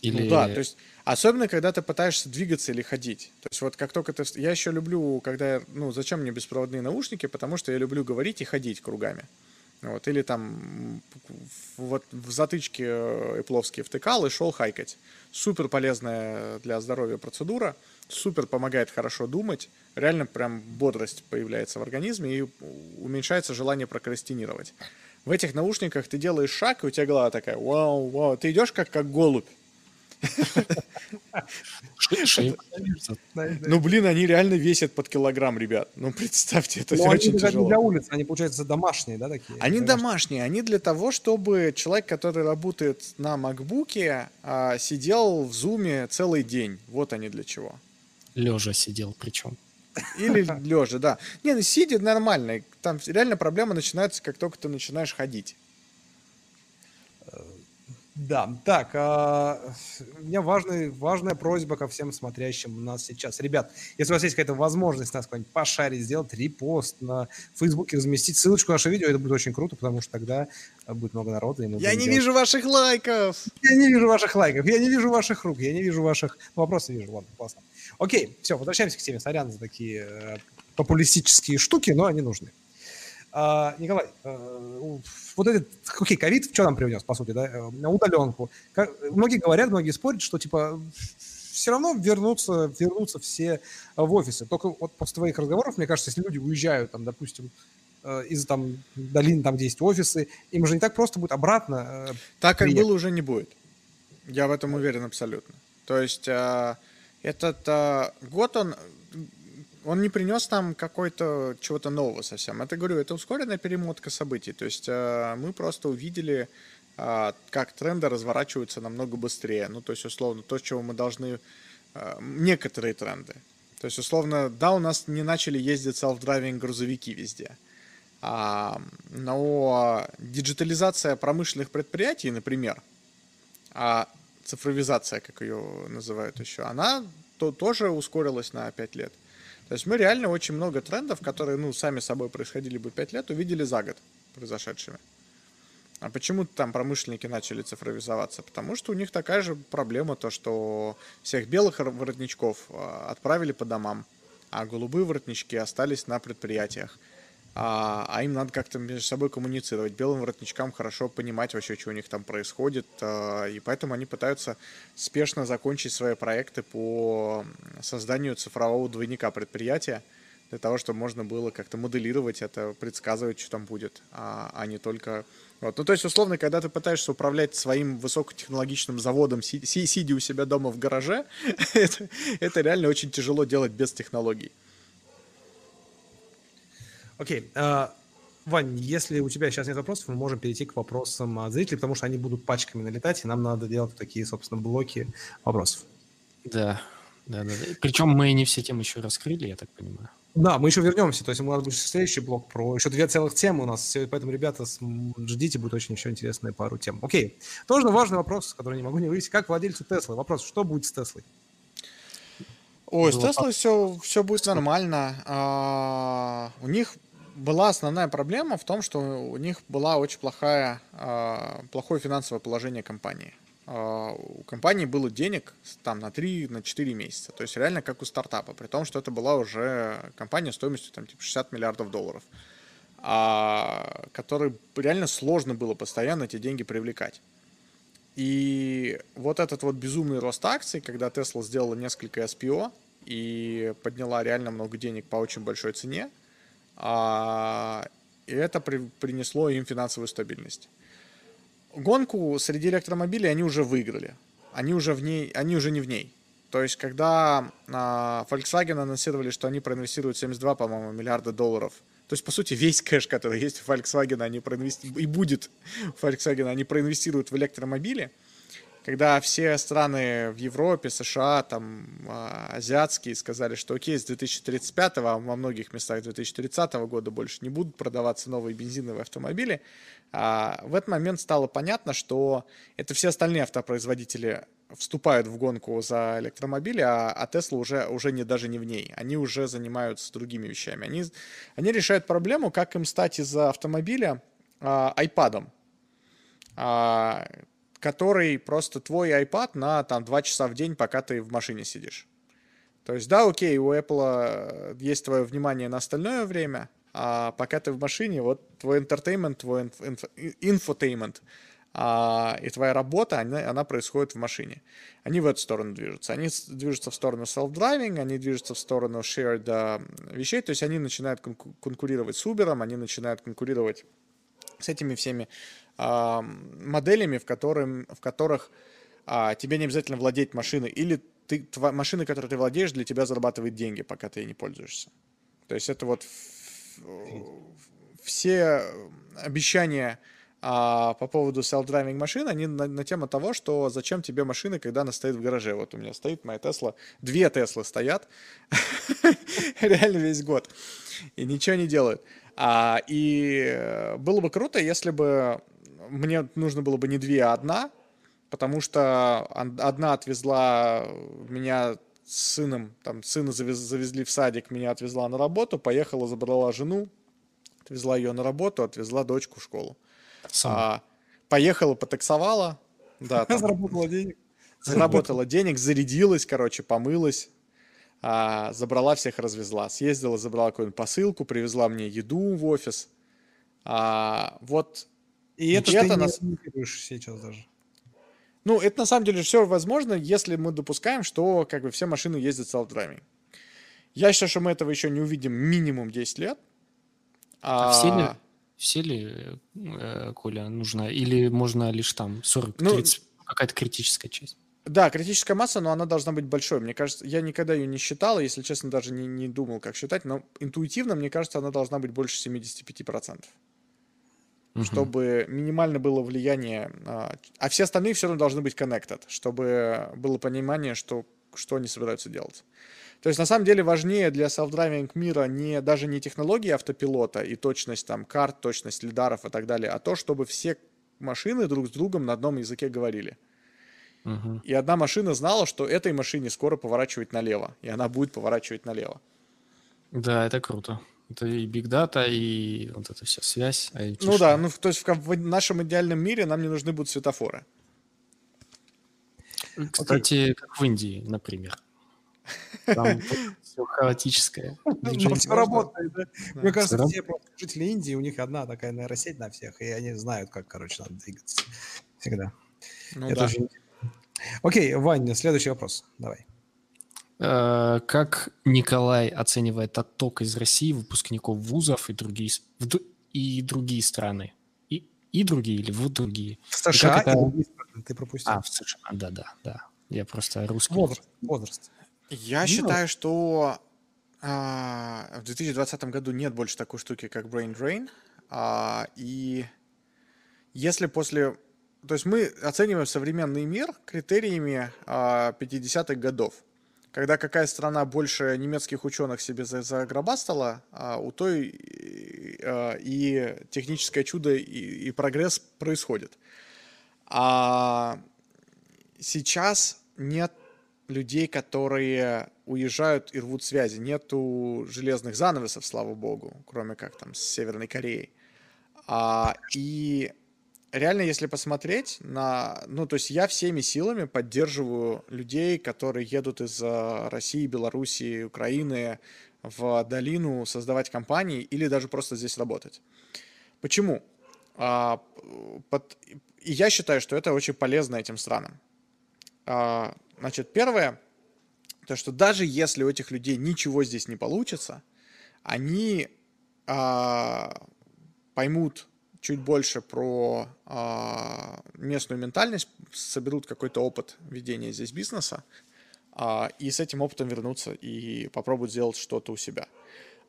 Или... Ну да, то есть особенно когда ты пытаешься двигаться или ходить. То есть вот как только ты... Я еще люблю, когда... Ну, зачем мне беспроводные наушники? Потому что я люблю говорить и ходить кругами. Вот, или там вот в затычке эпловские втыкал и шел хайкать. Супер полезная для здоровья процедура, супер помогает хорошо думать, реально прям бодрость появляется в организме и уменьшается желание прокрастинировать. В этих наушниках ты делаешь шаг, и у тебя голова такая, вау, вау, ты идешь как, как голубь. Ну, блин, они реально весят под килограмм, ребят. Ну, представьте, это ну, очень тяжело. для улицы, они, получается, домашние, да, такие? Они домашние, они для того, чтобы человек, который работает на макбуке, а, сидел в зуме целый день. Вот они для чего. Лежа сидел причем. Или лежа, да. Не, ну сидя нормально. Там реально проблема начинается, как только ты начинаешь ходить. Да, так, а, у меня важный, важная просьба ко всем смотрящим у нас сейчас. Ребят, если у вас есть какая-то возможность нас куда-нибудь пошарить, сделать репост на Фейсбуке, разместить ссылочку на наше видео, это будет очень круто, потому что тогда будет много народа. И мы я не делать... вижу ваших лайков! Я не вижу ваших лайков, я не вижу ваших рук, я не вижу ваших... Ну, вопросы вижу, ладно, классно. Окей, все, возвращаемся к теме. Сорян за такие э, популистические штуки, но они нужны. А, Николай, э, вот этот, окей, ковид что нам привнес, по сути, да, э, на удаленку. Как, многие говорят, многие спорят, что, типа, все равно вернутся, вернутся все в офисы. Только вот после твоих разговоров, мне кажется, если люди уезжают, там, допустим, э, из там долин, там, где есть офисы, им же не так просто будет обратно. Так, как было, уже не будет. Я в этом уверен абсолютно. То есть этот год, он он не принес нам какой-то чего-то нового совсем. Это, говорю, это ускоренная перемотка событий. То есть э, мы просто увидели, э, как тренды разворачиваются намного быстрее. Ну, то есть, условно, то, чего мы должны... Э, некоторые тренды. То есть, условно, да, у нас не начали ездить self-driving грузовики везде. А, но диджитализация промышленных предприятий, например, а цифровизация, как ее называют еще, она то, тоже ускорилась на 5 лет. То есть мы реально очень много трендов, которые, ну, сами собой происходили бы 5 лет, увидели за год произошедшими. А почему там промышленники начали цифровизоваться? Потому что у них такая же проблема, то что всех белых воротничков а, отправили по домам, а голубые воротнички остались на предприятиях а, а им надо как-то между собой коммуницировать. Белым воротничкам хорошо понимать вообще, что у них там происходит, а, и поэтому они пытаются спешно закончить свои проекты по созданию цифрового двойника предприятия, для того, чтобы можно было как-то моделировать это, предсказывать, что там будет, а, а не только... Вот. Ну, то есть, условно, когда ты пытаешься управлять своим высокотехнологичным заводом, си- си- сидя у себя дома в гараже, это, это реально очень тяжело делать без технологий. Окей. Uh, Вань, если у тебя сейчас нет вопросов, мы можем перейти к вопросам от зрителей, потому что они будут пачками налетать, и нам надо делать такие, собственно, блоки вопросов. Да, да, да. Причем мы не все темы еще раскрыли, я так понимаю. Да, мы еще вернемся. То есть у нас будет следующий блок про еще две целых темы у нас. Поэтому, ребята, ждите, будет очень еще интересная пару тем. Окей. Тоже важный вопрос, который не могу не вывести. Как владельцу Теслы? Вопрос, что будет с Теслой? Ой, с Теслой все, все будет нормально. А, у них была основная проблема в том, что у них была очень плохая, а, плохое финансовое положение компании. А, у компании было денег там на 3, на 4 месяца. То есть реально как у стартапа, при том, что это была уже компания стоимостью там типа 60 миллиардов долларов, а, которой реально сложно было постоянно эти деньги привлекать. И вот этот вот безумный рост акций, когда Tesla сделала несколько SPO и подняла реально много денег по очень большой цене, и это при, принесло им финансовую стабильность. Гонку среди электромобилей они уже выиграли. Они уже, в ней, они уже не в ней. То есть, когда а, Volkswagen анонсировали, что они проинвестируют 72, по-моему, миллиарда долларов, то есть, по сути, весь кэш, который есть в Volkswagen, они проинвестируют, и будет в Volkswagen, они проинвестируют в электромобили – когда все страны в Европе, США, там, а, азиатские сказали, что окей, с 2035, а во многих местах 2030 года больше не будут продаваться новые бензиновые автомобили, а в этот момент стало понятно, что это все остальные автопроизводители вступают в гонку за электромобили, а, а Tesla уже, уже не, даже не в ней. Они уже занимаются другими вещами. Они, они решают проблему, как им стать из-за автомобиля а, iPad. А, который просто твой iPad на там 2 часа в день, пока ты в машине сидишь. То есть, да, окей, у Apple э, есть твое внимание на остальное время, а пока ты в машине, вот твой entertainment, твой infotainment а, и твоя работа, она, она происходит в машине. Они в эту сторону движутся. Они движутся в сторону self-driving, они движутся в сторону shared uh, вещей, то есть они начинают конкурировать с Uber, они начинают конкурировать с этими всеми моделями, в, которым, в которых а, тебе не обязательно владеть машиной, или ты, тва, машина, которой ты владеешь, для тебя зарабатывает деньги, пока ты ей не пользуешься. То есть это вот все обещания а, по поводу self-driving машин, они на, на тему того, что зачем тебе машина, когда она стоит в гараже. Вот у меня стоит моя Тесла, две Теслы стоят, реально весь год, и ничего не делают. А, и было бы круто, если бы мне нужно было бы не две, а одна, потому что одна отвезла меня с сыном, там сына завез, завезли в садик, меня отвезла на работу, поехала, забрала жену, отвезла ее на работу, отвезла дочку в школу. А, поехала, потаксовала, да. Там, заработала денег. Заработала денег, зарядилась, короче, помылась, а, забрала всех, развезла. Съездила, забрала какую-нибудь посылку, привезла мне еду в офис. А, вот и это ты нас... не сейчас даже. Ну, это на самом деле все возможно, если мы допускаем, что как бы все машины ездят self-driving. Я считаю, что мы этого еще не увидим минимум 10 лет. А, а все ли, все ли э, Коля, нужно? Или можно лишь там 40-30, ну, какая-то критическая часть? Да, критическая масса, но она должна быть большой. Мне кажется, я никогда ее не считал, если честно, даже не, не думал, как считать, но интуитивно, мне кажется, она должна быть больше 75% угу. чтобы минимально было влияние, а, а все остальные все равно должны быть connected, чтобы было понимание, что, что они собираются делать. То есть на самом деле важнее для self-driving мира не, даже не технологии автопилота и точность там карт, точность лидаров и так далее, а то, чтобы все машины друг с другом на одном языке говорили. Угу. И одна машина знала, что этой машине скоро поворачивать налево, и она будет поворачивать налево. Да, это круто. Это и биг дата, и вот эта вся связь. А ну да, ну то есть в, в нашем идеальном мире нам не нужны будут светофоры. Кстати, okay. как в Индии, например. Там все хаотическое. Ну, все работает, да? Мне кажется, все жители Индии, у них одна такая нейросеть на всех, и они знают, как, короче, надо двигаться. Всегда. Ну, Это да. же... Окей, Ваня, следующий вопрос. Давай. Э, как Николай оценивает отток из России выпускников вузов и другие, и другие страны? И, и другие или в другие? В США это... и ты пропустил. А, в США, да-да, да. Я просто русский. Возраст. возраст. Я ну, считаю, что а, в 2020 году нет больше такой штуки, как Brain Drain. А, и если после то есть мы оцениваем современный мир критериями 50-х годов. Когда какая страна больше немецких ученых себе загробастала, а у той и техническое чудо и, и прогресс происходит. А сейчас нет людей, которые уезжают и рвут связи. Нету железных занавесов, слава богу, кроме как там с Северной Кореей. А, и реально, если посмотреть на... Ну, то есть я всеми силами поддерживаю людей, которые едут из России, Белоруссии, Украины в долину создавать компании или даже просто здесь работать. Почему? А, под... И я считаю, что это очень полезно этим странам. А, значит, первое, то что даже если у этих людей ничего здесь не получится, они а, поймут чуть больше про а, местную ментальность, соберут какой-то опыт ведения здесь бизнеса, а, и с этим опытом вернуться и попробуют сделать что-то у себя.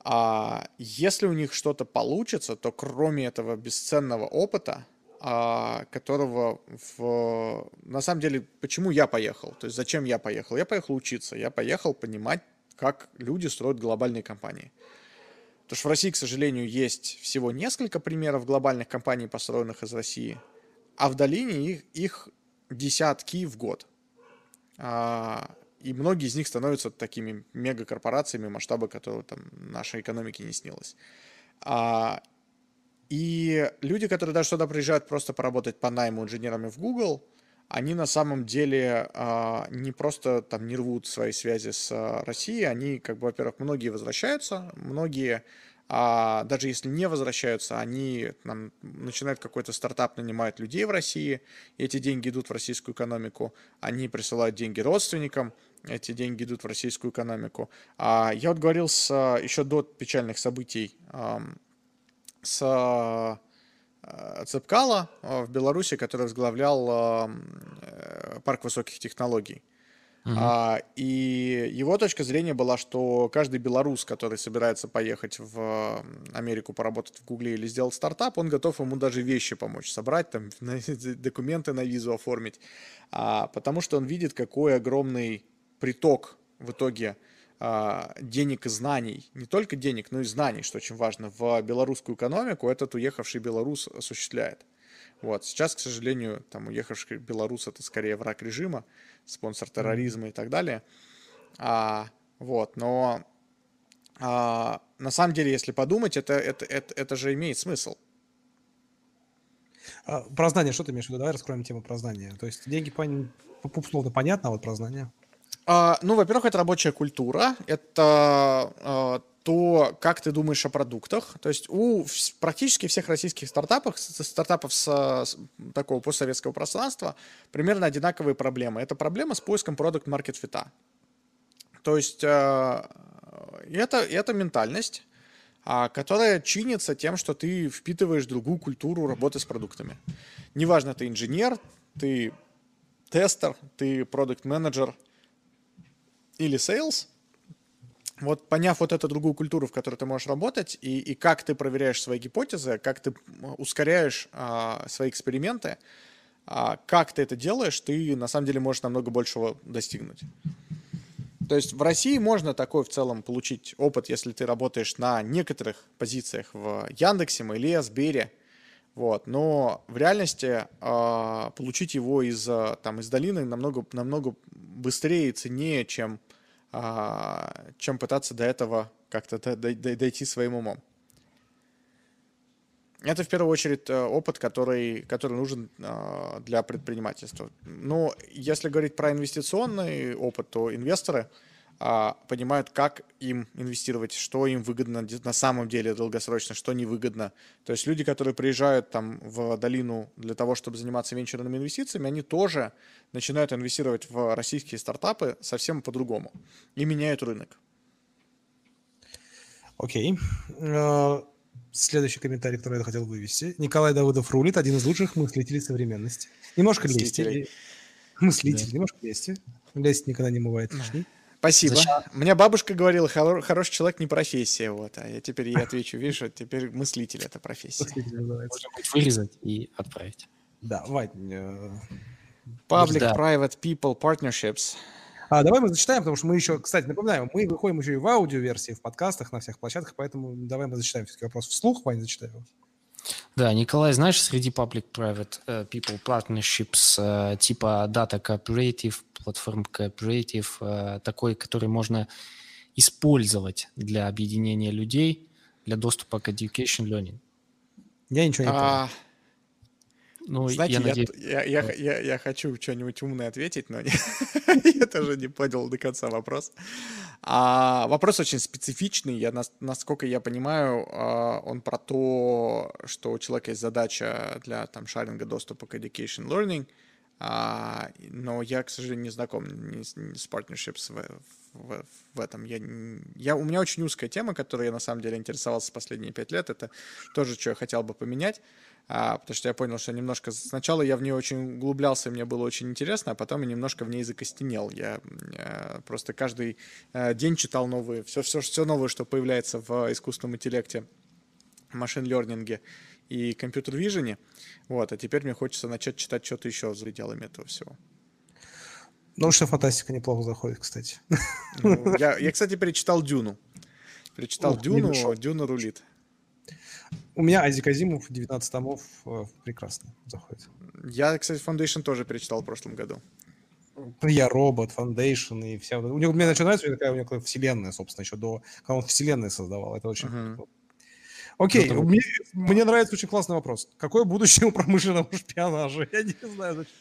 А если у них что-то получится, то кроме этого бесценного опыта, а, которого в... на самом деле, почему я поехал? То есть зачем я поехал? Я поехал учиться, я поехал понимать, как люди строят глобальные компании. Потому что в России, к сожалению, есть всего несколько примеров глобальных компаний, построенных из России, а в долине их, их десятки в год. А, и многие из них становятся такими мегакорпорациями, масштабы которых там нашей экономике не снилось. А, и люди, которые даже сюда приезжают просто поработать по найму инженерами в Google, они на самом деле а, не просто там не рвут свои связи с а, Россией, они, как бы, во-первых, многие возвращаются, многие, а, даже если не возвращаются, они там, начинают какой-то стартап, нанимают людей в России, эти деньги идут в российскую экономику, они присылают деньги родственникам, эти деньги идут в российскую экономику. А, я вот говорил с, еще до печальных событий с Э, Цепкала э, в Беларуси, который возглавлял э, парк высоких технологий. Uh-huh. А, и его точка зрения была, что каждый белорус, который собирается поехать в Америку поработать в Гугле или сделать стартап, он готов ему даже вещи помочь собрать, там, документы на визу оформить, а, потому что он видит, какой огромный приток в итоге денег и знаний, не только денег, но и знаний, что очень важно, в белорусскую экономику этот уехавший белорус осуществляет. Вот. Сейчас, к сожалению, там уехавший белорус это скорее враг режима, спонсор терроризма и так далее. А, вот, но а, на самом деле, если подумать, это, это, это, это же имеет смысл. А, про знание, что ты имеешь в виду? Давай раскроем тему про знание. То есть деньги, по, условно, понятно, а вот про знание. А, ну, во-первых, это рабочая культура, это а, то, как ты думаешь о продуктах. То есть у практически всех российских стартапов, стартапов с, такого постсоветского пространства, примерно одинаковые проблемы. Это проблема с поиском продукт маркет фита. То есть э, это, это ментальность, которая чинится тем, что ты впитываешь другую культуру работы с продуктами. Неважно, ты инженер, ты тестер, ты продукт менеджер или sales, вот поняв вот эту другую культуру, в которой ты можешь работать, и, и как ты проверяешь свои гипотезы, как ты ускоряешь а, свои эксперименты, а, как ты это делаешь, ты на самом деле можешь намного большего достигнуть. То есть в России можно такой в целом получить опыт, если ты работаешь на некоторых позициях в Яндексе, Mail, Сбере, вот. Но в реальности э, получить его из, там, из долины намного, намного быстрее и ценнее, чем а, чем пытаться до этого как-то дойти своим умом. Это в первую очередь э, опыт, который, который нужен а, для предпринимательства. Но если говорить про инвестиционный опыт, то инвесторы – а, понимают, как им инвестировать, что им выгодно на самом деле долгосрочно, что невыгодно. То есть люди, которые приезжают там в долину для того, чтобы заниматься венчурными инвестициями, они тоже начинают инвестировать в российские стартапы совсем по-другому и меняют рынок. Окей. Okay. Э, следующий комментарий, который я хотел вывести. Николай Давыдов рулит, один из лучших мыслителей современности. Немножко лести. Мыслитель, да. немножко лести. Лесть никогда не бывает лишней. Спасибо. Зачем? Мне бабушка говорила, хор- хороший человек не профессия, вот, а я теперь ей отвечу, видишь, теперь мыслитель это профессия. Быть, вырезать и отправить. Да, Вать. Public-private people partnerships. А, давай мы зачитаем, потому что мы еще, кстати, напоминаю, мы выходим еще и в аудиоверсии, в подкастах, на всех площадках, поэтому давай мы зачитаем все-таки вопрос вслух, Ваня, зачитай его. Да, Николай, знаешь, среди public-private uh, people partnerships uh, типа Data Cooperative, Platform Cooperative, uh, такой, который можно использовать для объединения людей для доступа к education learning? Я ничего не А, понял. Ну, Знаете, я я, надеюсь... я, я, я, я хочу что-нибудь умное ответить, но я тоже не понял до конца вопрос. А, вопрос очень специфичный. Я, нас- насколько я понимаю, а, он про то, что у человека есть задача для там, шаринга доступа к education learning, а, но я, к сожалению, не знаком ни ни с partnerships в, в- в этом. Я, я, у меня очень узкая тема, которой я на самом деле интересовался последние пять лет. Это тоже, что я хотел бы поменять. А, потому что я понял, что немножко... Сначала я в нее очень углублялся, и мне было очень интересно, а потом я немножко в ней закостенел. Я э, просто каждый э, день читал новые... Все, все, все новое, что появляется в искусственном интеллекте, машин-лернинге и компьютер-вижене. Вот, а теперь мне хочется начать читать что-то еще за пределами этого всего. Научная фантастика неплохо заходит, кстати. Ну, я, я, кстати, перечитал Дюну. Перечитал Ух, Дюну. Дюна рулит. У меня Айзек Азимов, 19 томов, э, прекрасно заходит. Я, кстати, Foundation тоже перечитал в прошлом году. Я робот, Foundation и вся... У него, мне начинает нравится, у него такая, у него вселенная, собственно, еще до... Когда он вселенные создавал. Это очень... Мгм. Окей, Ну, мне, мне нравится очень классный вопрос. Какое будущее у промышленного шпионажа? Я не знаю, зачем.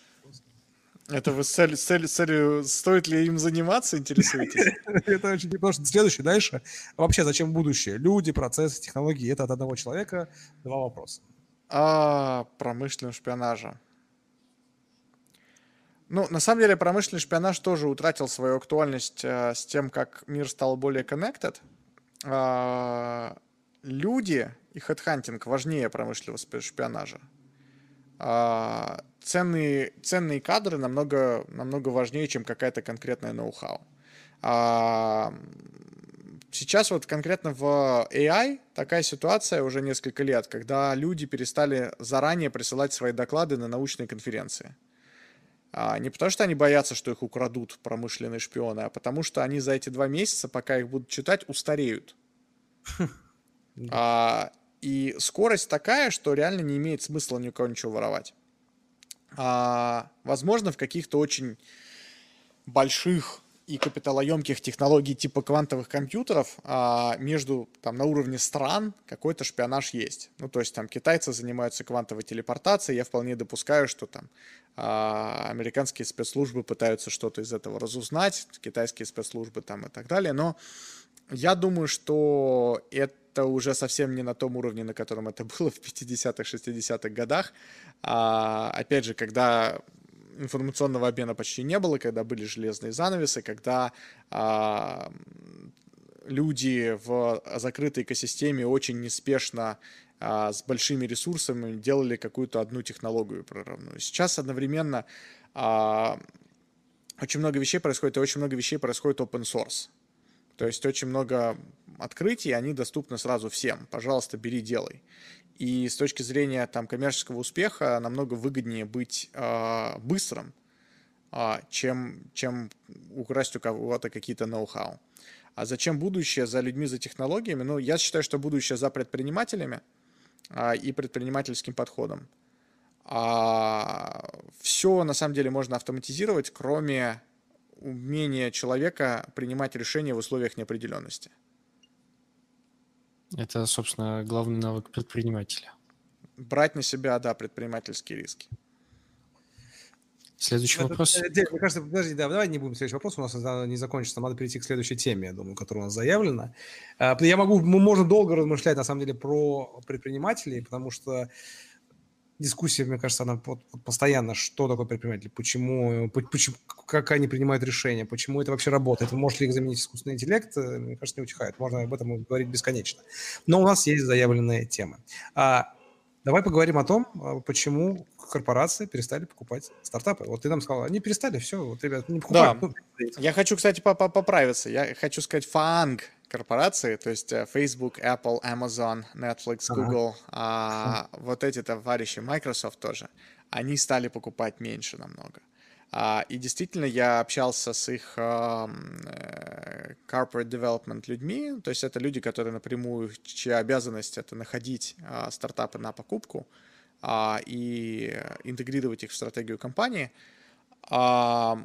Это вы с целью, с целью- с целью, стоит ли им заниматься, интересуетесь? Это очень... Потому что следующее, дальше. Вообще, зачем будущее? Люди, процессы, технологии. Это от одного человека. Два вопроса. А, промышленного шпионажа. Ну, на самом деле, промышленный шпионаж тоже утратил свою актуальность э, с тем, как мир стал более connected. А, люди и хедхантинг важнее промышленного шпионажа. А, ценные, ценные кадры намного, намного важнее, чем какая-то конкретная ноу-хау. А, Сейчас вот конкретно в AI такая ситуация уже несколько лет, когда люди перестали заранее присылать свои доклады на научные конференции. А, не потому что они боятся, что их украдут промышленные шпионы, а потому что они за эти два месяца, пока их будут читать, устареют. А, и скорость такая, что реально не имеет смысла ни у кого ничего воровать. А, возможно, в каких-то очень больших и капиталоемких технологий типа квантовых компьютеров а, между там на уровне стран какой-то шпионаж есть. Ну, то есть там китайцы занимаются квантовой телепортацией, я вполне допускаю, что там а, американские спецслужбы пытаются что-то из этого разузнать, китайские спецслужбы там и так далее, но я думаю, что это уже совсем не на том уровне, на котором это было в 50-х, 60-х годах. А, опять же, когда информационного обмена почти не было, когда были железные занавесы, когда а, люди в закрытой экосистеме очень неспешно а, с большими ресурсами делали какую-то одну технологию прорывную. Сейчас одновременно а, очень много вещей происходит, и очень много вещей происходит open source. То есть очень много открытий, они доступны сразу всем. Пожалуйста, бери, делай. И с точки зрения там, коммерческого успеха намного выгоднее быть э, быстрым, э, чем, чем украсть у кого-то какие-то ноу-хау. А зачем будущее за людьми, за технологиями? Ну, я считаю, что будущее за предпринимателями э, и предпринимательским подходом. А все на самом деле можно автоматизировать, кроме умения человека принимать решения в условиях неопределенности. Это, собственно, главный навык предпринимателя. Брать на себя, да, предпринимательские риски. Следующий Это- вопрос. э, Дик, мне кажется, подожди, да, давай не будем следующий вопрос, у нас это не закончится, надо перейти к следующей теме, я думаю, которая у нас заявлена. А, Я могу, мы можем долго размышлять, на самом деле, про предпринимателей, потому что дискуссия, мне кажется, она постоянно, что такое предприниматель, почему, по- почему, как они принимают решения, почему это вообще работает, может ли их заменить искусственный интеллект, э, мне кажется, не утихает, можно об этом говорить бесконечно. Но у нас есть заявленные темы. А, Давай поговорим о том, а, почему корпорации перестали покупать стартапы. Вот ты нам сказал, они перестали, все, вот, ребят, не покупают. Да. Ну, Я хочу, кстати, по- по- поправиться. Я хочу сказать фанг корпорации, то есть э, Facebook, Apple, Amazon, Netflix, Ага. Google, а, вот эти товарищи, Microsoft тоже, они стали покупать меньше намного. А, и действительно, я общался с их а, э, corporate development людьми, то есть это люди, которые напрямую, чья обязанность это находить а, стартапы на покупку а, и интегрировать их в стратегию компании. А,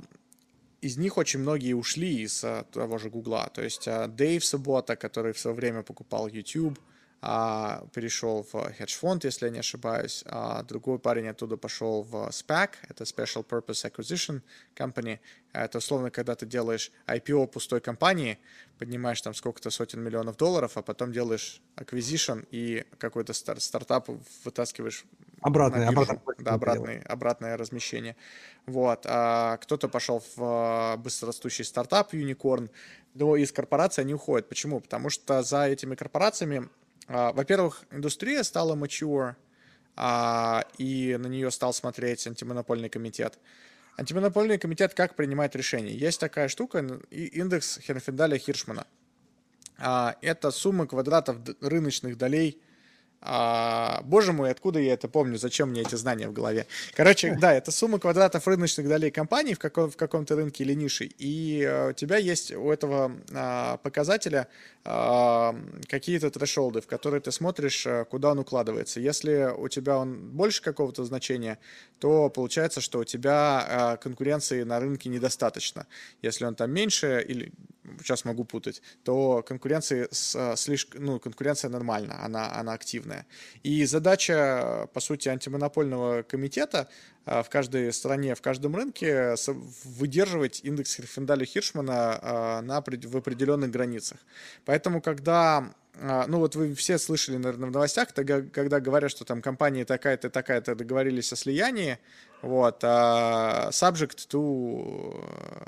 из них очень многие ушли из а, того же Гугла. То есть а, Дэйв Суббота, который в свое время покупал YouTube, а, перешел в хедж-фонд, если я не ошибаюсь, другой парень оттуда пошел в SPAC, это Special Purpose Acquisition Company, это условно, когда ты делаешь IPO пустой компании, поднимаешь там сколько-то сотен миллионов долларов, а потом делаешь acquisition и какой-то стар- стартап вытаскиваешь Обратное, обратное, да, обратное, обратное размещение. Вот. А кто-то пошел в а, быстрорастущий стартап, Unicorn, но из корпорации они уходят. Почему? Потому что за этими корпорациями а, во-первых, индустрия стала mature, а, и на нее стал смотреть антимонопольный комитет. Антимонопольный комитет как принимает решения? Есть такая штука, индекс Херфендаля-Хиршмана. А, это сумма квадратов рыночных долей а, боже мой, откуда я это помню? Зачем мне эти знания в голове? Короче, да, это сумма квадратов рыночных долей компании в, каком, в каком-то рынке или нише. И э, у тебя есть у этого а, показателя а, какие-то трешолды, в которые ты смотришь, а, куда он укладывается. Если у тебя он больше какого-то значения, то получается, что у тебя а, конкуренции на рынке недостаточно. Если он там меньше или сейчас могу путать, то конкуренция, с, слишком, ну, конкуренция нормальна, она, она активная. И задача, по сути, антимонопольного комитета в каждой стране, в каждом рынке выдерживать индекс Херфендаля-Хиршмана на, в определенных границах. Поэтому, когда а, ну вот вы все слышали, наверное, в новостях, когда говорят, что там компания такая-то, такая-то договорились о слиянии, вот, uh, subject to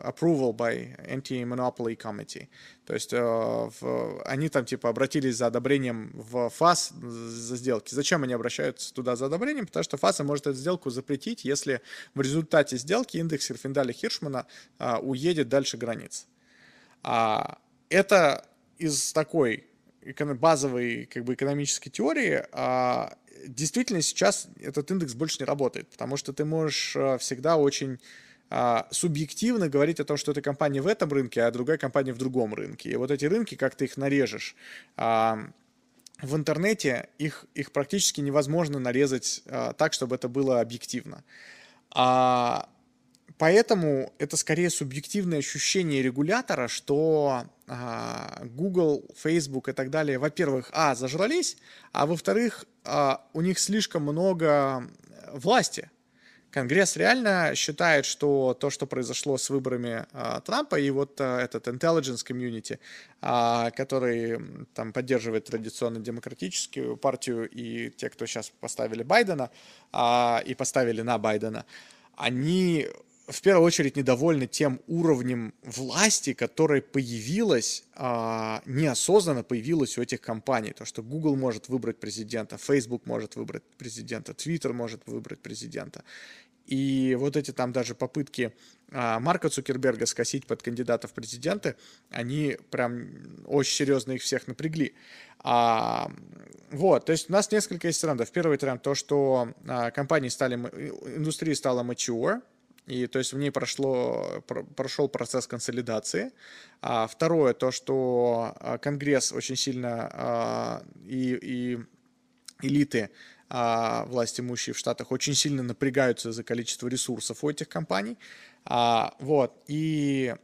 approval by Anti-Monopoly Committee. То есть uh, в, они там типа обратились за одобрением в ФАС за сделки. Зачем они обращаются туда за одобрением? Потому что ФАС может эту сделку запретить, если в результате сделки индекс Херфендаля Хиршмана uh, уедет дальше границ. Uh, это из такой базовой как бы, экономической теории, а действительно сейчас этот индекс больше не работает, потому что ты можешь а, всегда очень а, субъективно говорить о том, что эта компания в этом рынке, а другая компания в другом рынке. И вот эти рынки, как ты их нарежешь, а, в интернете их, их практически невозможно нарезать а, так, чтобы это было объективно. Поэтому это скорее субъективное ощущение регулятора, что Google, Facebook и так далее, во-первых, а, зажрались, а во-вторых, а, у них слишком много власти. Конгресс реально считает, что то, что произошло с выборами а, Трампа и вот а, этот intelligence community, а, который там поддерживает традиционно демократическую партию и те, кто сейчас поставили Байдена а, и поставили на Байдена, они в первую очередь недовольны тем уровнем власти, которое появилось, а, неосознанно появилось у этих компаний. То, что Google может выбрать президента, Facebook может выбрать президента, Twitter может выбрать президента. И вот эти там даже попытки а, Марка Цукерберга скосить под кандидатов в президенты, они прям очень серьезно их всех напрягли. А, вот, то есть у нас несколько есть трендов. Первый тренд то, что а, компании стали, индустрия стала mature, и то есть в ней прошло, прошел процесс консолидации. А второе, то, что а, Конгресс очень сильно а, и, и элиты а, власть имущие в Штатах очень сильно напрягаются за количество ресурсов у этих компаний. А, вот, и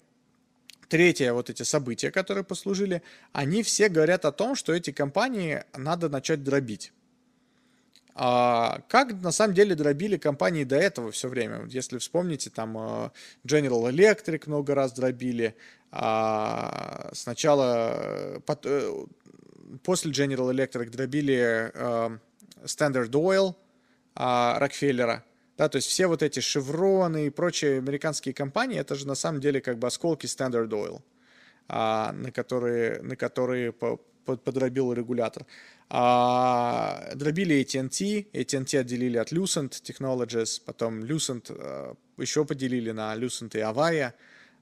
третье, вот эти события, которые послужили, они все говорят о том, что эти компании надо начать дробить. А как на самом деле дробили компании до этого все время? Если вспомните, там э, General Electric много раз дробили. А сначала, э, э, после General Electric дробили Standard Oil Рокфеллера. Да, то есть все вот эти шевроны и прочие американские компании, это же на самом деле как бы осколки Standard Oil, а, на которые, на которые подробил регулятор. А, дробили AT&T, AT&T отделили от Lucent Technologies, потом Lucent а, еще поделили на Lucent и Avaya.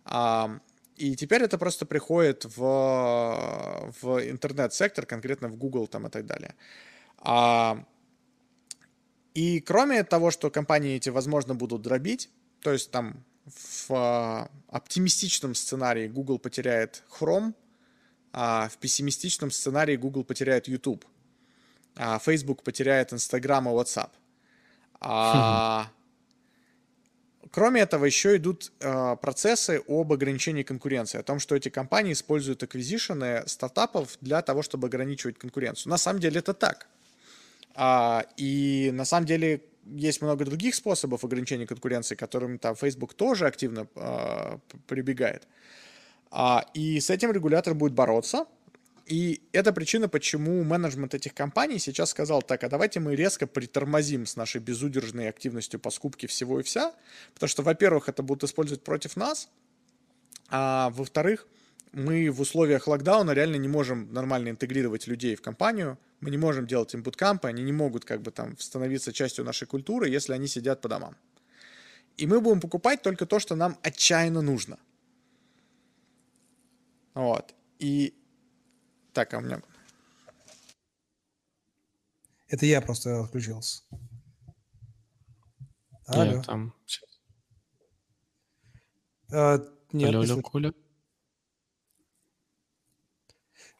А, и теперь это просто приходит в, в интернет-сектор, конкретно в Google там и так далее. А, И кроме того, что компании эти, возможно, будут дробить, то есть там в а, оптимистичном сценарии Google потеряет Chrome, а в пессимистичном сценарии Google потеряет YouTube, а Facebook потеряет Instagram и WhatsApp. А, Кроме этого, еще идут э, процессы об ограничении конкуренции, о том, что эти компании используют аквизишены стартапов для того, чтобы ограничивать конкуренцию. На самом деле это так. А, и на самом деле есть много других способов ограничения конкуренции, которыми там Facebook тоже активно э, прибегает. А, и с этим регулятор будет бороться. И это причина, почему менеджмент этих компаний сейчас сказал, так, а давайте мы резко притормозим с нашей безудержной активностью по скупке всего и вся, потому что, во-первых, это будут использовать против нас, а во-вторых, мы в условиях локдауна реально не можем нормально интегрировать людей в компанию, мы не можем делать им буткампы, они не могут как бы там становиться частью нашей культуры, если они сидят по домам. И мы будем покупать только то, что нам отчаянно нужно. Вот. И так, а у меня... Это я просто отключился. Алло. Нет, там... А, нет, алло, алло, Коля.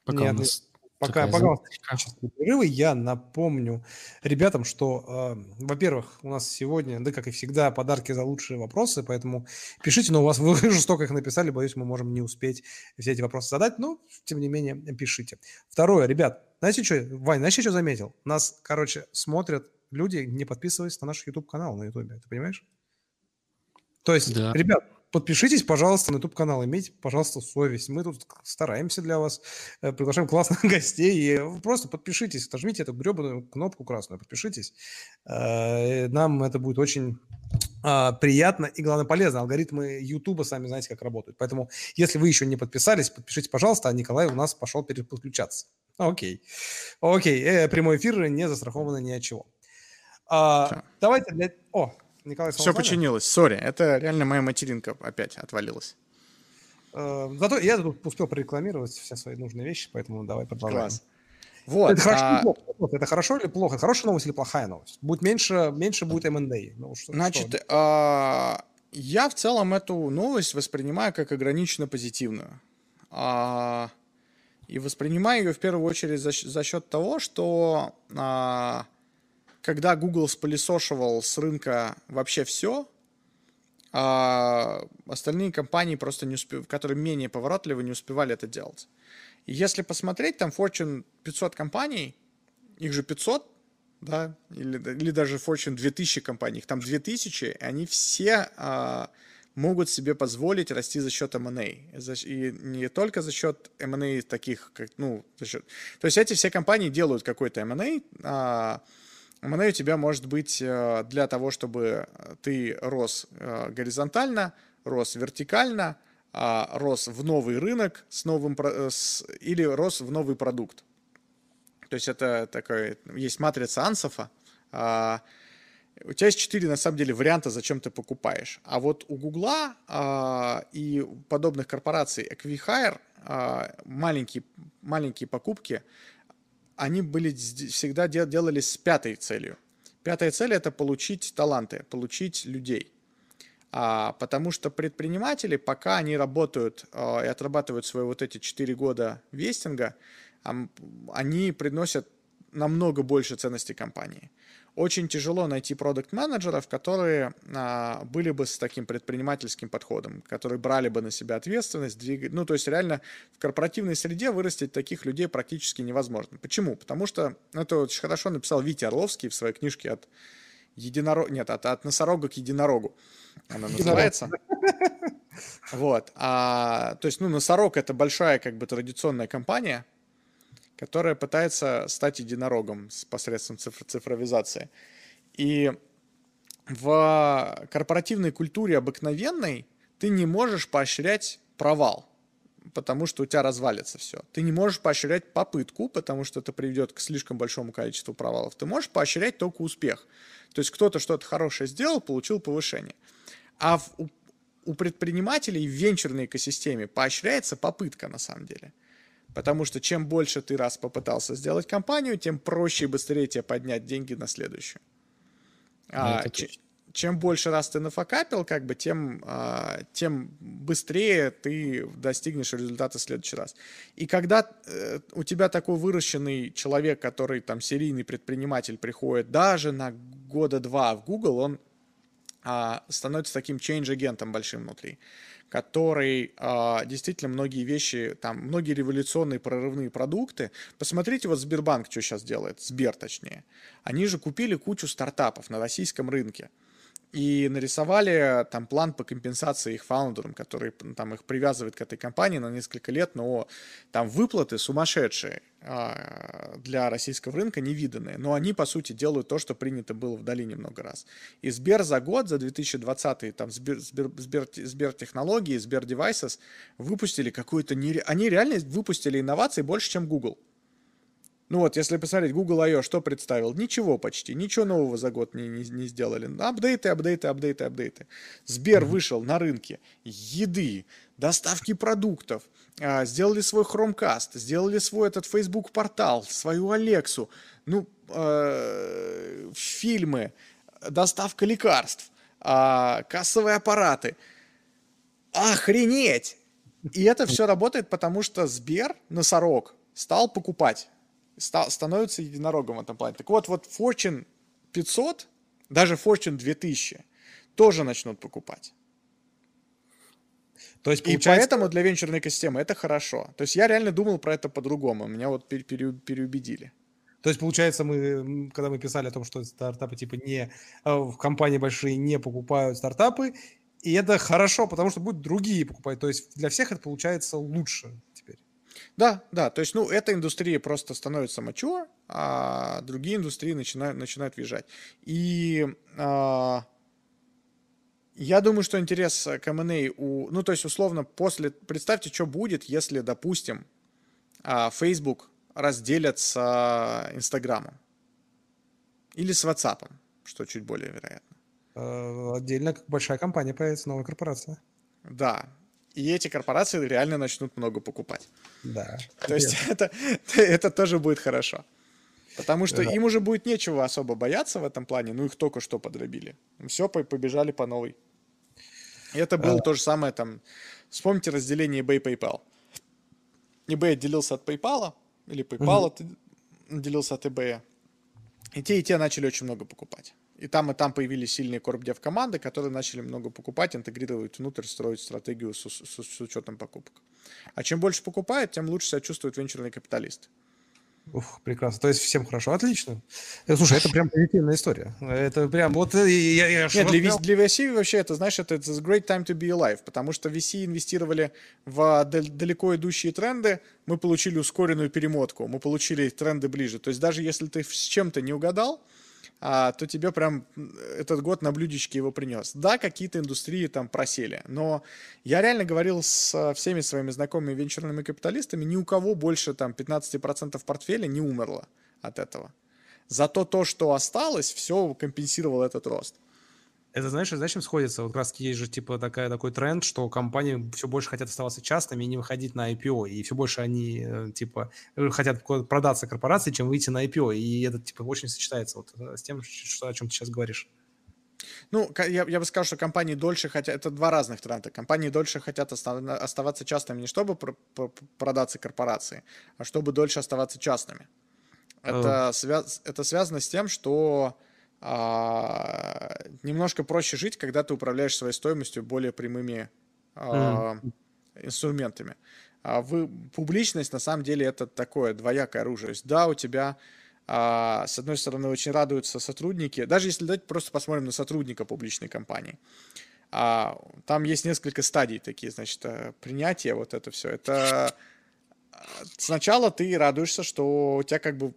Пока нет, у нас Пока, пока у нас перерывы, я напомню ребятам, что, э, во-первых, у нас сегодня, да, как и всегда, подарки за лучшие вопросы, поэтому пишите, но у вас вы уже столько их написали, боюсь, мы можем не успеть все эти вопросы задать, но, тем не менее, пишите. Второе, ребят, знаете что, Вань, знаете, что заметил? Нас, короче, смотрят люди, не подписываясь на наш YouTube-канал на YouTube, ты понимаешь? То есть, да. ребят, Подпишитесь, пожалуйста, на YouTube-канал, имейте, пожалуйста, совесть. Мы тут стараемся для вас, э, приглашаем классных гостей. И просто подпишитесь, нажмите эту гребаную кнопку красную, подпишитесь. Э, нам это будет очень а, приятно и, главное, полезно. Алгоритмы YouTube сами знаете, как работают. Поэтому, если вы еще не подписались, подпишитесь, пожалуйста, а Николай у нас пошел переподключаться. Окей. Окей, э, прямой эфир не застрахованы ни от чего. А, давайте для... О, Николай Все починилось, сори, это реально моя материнка опять отвалилась. Э, зато я тут успел прорекламировать все свои нужные вещи, поэтому давай продолжаем. Класс. Вот, это, хорошо, а... плохо? это хорошо или плохо? Хорошая новость или плохая новость? Будет меньше, меньше будет M&A. Ну, что, Значит, что? А, я в целом эту новость воспринимаю как ограниченно позитивную. А, и воспринимаю ее в первую очередь за, за счет того, что а, когда Google спылесошивал с рынка вообще все, а остальные компании просто не успев... которые менее поворотливы, не успевали это делать. И если посмотреть, там Fortune 500 компаний, их же 500, да, или, или даже Fortune 2000 компаний, их там 2000, и они все а, могут себе позволить расти за счет M&A. И не только за счет M&A таких, как, ну, за счет... То есть эти все компании делают какой-то M&A, а, У тебя может быть э, для того, чтобы ты рос э, горизонтально, рос вертикально, а, рос в новый рынок с новым, э, или рос в новый продукт. То есть это такой, есть матрица Ансофа. А, у тебя есть четыре, на самом деле, варианта, зачем ты покупаешь. А вот у Гугла а, и подобных корпораций Equihire маленькие, маленькие покупки они были всегда делались с пятой целью. Пятая цель это получить таланты, получить людей. А, потому что предприниматели, пока они работают а, и отрабатывают свои вот эти 4 года вестинга, а, они приносят намного больше ценности компании очень тяжело найти продукт-менеджеров, которые а, были бы с таким предпринимательским подходом, которые брали бы на себя ответственность, двигать. Ну, то есть реально в корпоративной среде вырастить таких людей практически невозможно. Почему? Потому что ну, это очень хорошо написал Витя Орловский в своей книжке от единорога, нет, от, от носорога к единорогу. Она называется. Вот. А, то есть, ну, носорог это большая, как бы, традиционная компания, которая пытается стать единорогом с посредством цифр цифровизации. И в корпоративной культуре обыкновенной ты не можешь поощрять провал, потому что у тебя развалится все. Ты не можешь поощрять попытку, потому что это приведет к слишком большому количеству провалов. Ты можешь поощрять только успех. То есть кто-то что-то хорошее сделал, получил повышение. А в, у, у предпринимателей в венчурной экосистеме поощряется попытка на самом деле. Потому что чем больше ты раз попытался сделать компанию, тем проще и быстрее тебе поднять деньги на следующую. А, чем больше раз ты нафакапил, как бы, тем, а, тем быстрее ты достигнешь результата в следующий раз. И когда э, у тебя такой выращенный человек, который там серийный предприниматель приходит даже на года два в Google, он а, становится таким change-агентом большим внутри который э, действительно многие вещи, там, многие революционные прорывные продукты. Посмотрите, вот Сбербанк что сейчас делает, Сбер точнее. Они же купили кучу стартапов на российском рынке и нарисовали там план по компенсации их фаундерам, который там их привязывает к этой компании на несколько лет, но там выплаты сумасшедшие а, для российского рынка невиданные, но они по сути делают то, что принято было в долине много раз. И Сбер за год, за 2020 там Сбер, Сбер, Сбер, Сбер технологии, Сбер Devices выпустили какую-то нере... они реально выпустили инновации больше, чем Google. Ну вот, если посмотреть, Google I.O. что представил? Ничего почти, ничего нового за год не, не, не сделали. Апдейты, апдейты, апдейты, апдейты. Сбер вышел на рынке еды, доставки продуктов, а, сделали свой Chromecast, сделали свой этот Facebook портал, свою Алексу, ну, э, фильмы, доставка лекарств, э, кассовые аппараты. Охренеть! И это все работает, потому что Сбер, носорог, стал покупать ста- становится единорогом в этом плане. Так вот, вот Fortune 500, даже Fortune 2000 тоже начнут покупать. То есть, получается... И поэтому для венчурной экосистемы это хорошо. То есть я реально думал про это по-другому. Меня вот пере- пере- переубедили. То есть, получается, мы, когда мы писали о том, что стартапы типа не э, в компании большие не покупают стартапы, и это хорошо, потому что будут другие покупать. То есть для всех это получается лучше. Да, да, то есть, ну, эта индустрия просто становится mature, а другие индустрии начинают, начинают въезжать. И а, я думаю, что интерес к M&A у... Ну, то есть, условно, после... Представьте, что будет, если, допустим, а, Facebook разделят с а, Инстаграмом. Или с WhatsApp, что чуть более вероятно. Э, отдельно большая компания появится, новая корпорация. Да, и эти корпорации реально начнут много покупать. Да. То есть это, это тоже будет хорошо. Потому что да. им уже будет нечего особо бояться в этом плане, ну их только что подробили. Все, побежали по новой. И это было а... то же самое там. Вспомните разделение eBay PayPal. eBay отделился от PayPal, или PayPal угу. отделился от eBay. И те, и те начали очень много покупать. И там, и там появились сильные корпдев команды, которые начали много покупать, интегрировать внутрь, строить стратегию с, с, с учетом покупок. А чем больше покупает, тем лучше себя чувствует венчурный капиталист. Ух, прекрасно. То есть всем хорошо, отлично. Э, слушай, это прям позитивная история. Это прям вот э, я, я Нет, для, VC, для VC вообще это, знаешь, это it's a great time to be alive, потому что VC инвестировали в далеко идущие тренды, мы получили ускоренную перемотку, мы получили тренды ближе. То есть даже если ты с чем-то не угадал, а, то тебе прям этот год на блюдечке его принес. Да, какие-то индустрии там просели, но я реально говорил с всеми своими знакомыми венчурными капиталистами, ни у кого больше там 15% портфеля не умерло от этого. Зато то, что осталось, все компенсировало этот рост. Это, знаешь, зачем сходится? Вот как раз есть же типа такая, такой тренд, что компании все больше хотят оставаться частными и не выходить на IPO. И все больше они э, типа э, хотят продаться корпорации, чем выйти на IPO. И это типа очень сочетается вот э, с тем, что, о чем ты сейчас говоришь. Ну, я, я бы сказал, что компании дольше хотят... Это два разных тренда. Компании дольше хотят оставаться частными не чтобы продаться корпорации, а чтобы дольше оставаться частными. Это, связ... это связано с тем, что а, немножко проще жить, когда ты управляешь своей стоимостью более прямыми а, mm. инструментами. А вы, публичность на самом деле это такое двоякое оружие. Да, у тебя а, с одной стороны очень радуются сотрудники, даже если давайте просто посмотрим на сотрудника публичной компании. А, там есть несколько стадий такие, значит, э, принятия, вот это все. Это а, сначала ты радуешься, что у тебя как бы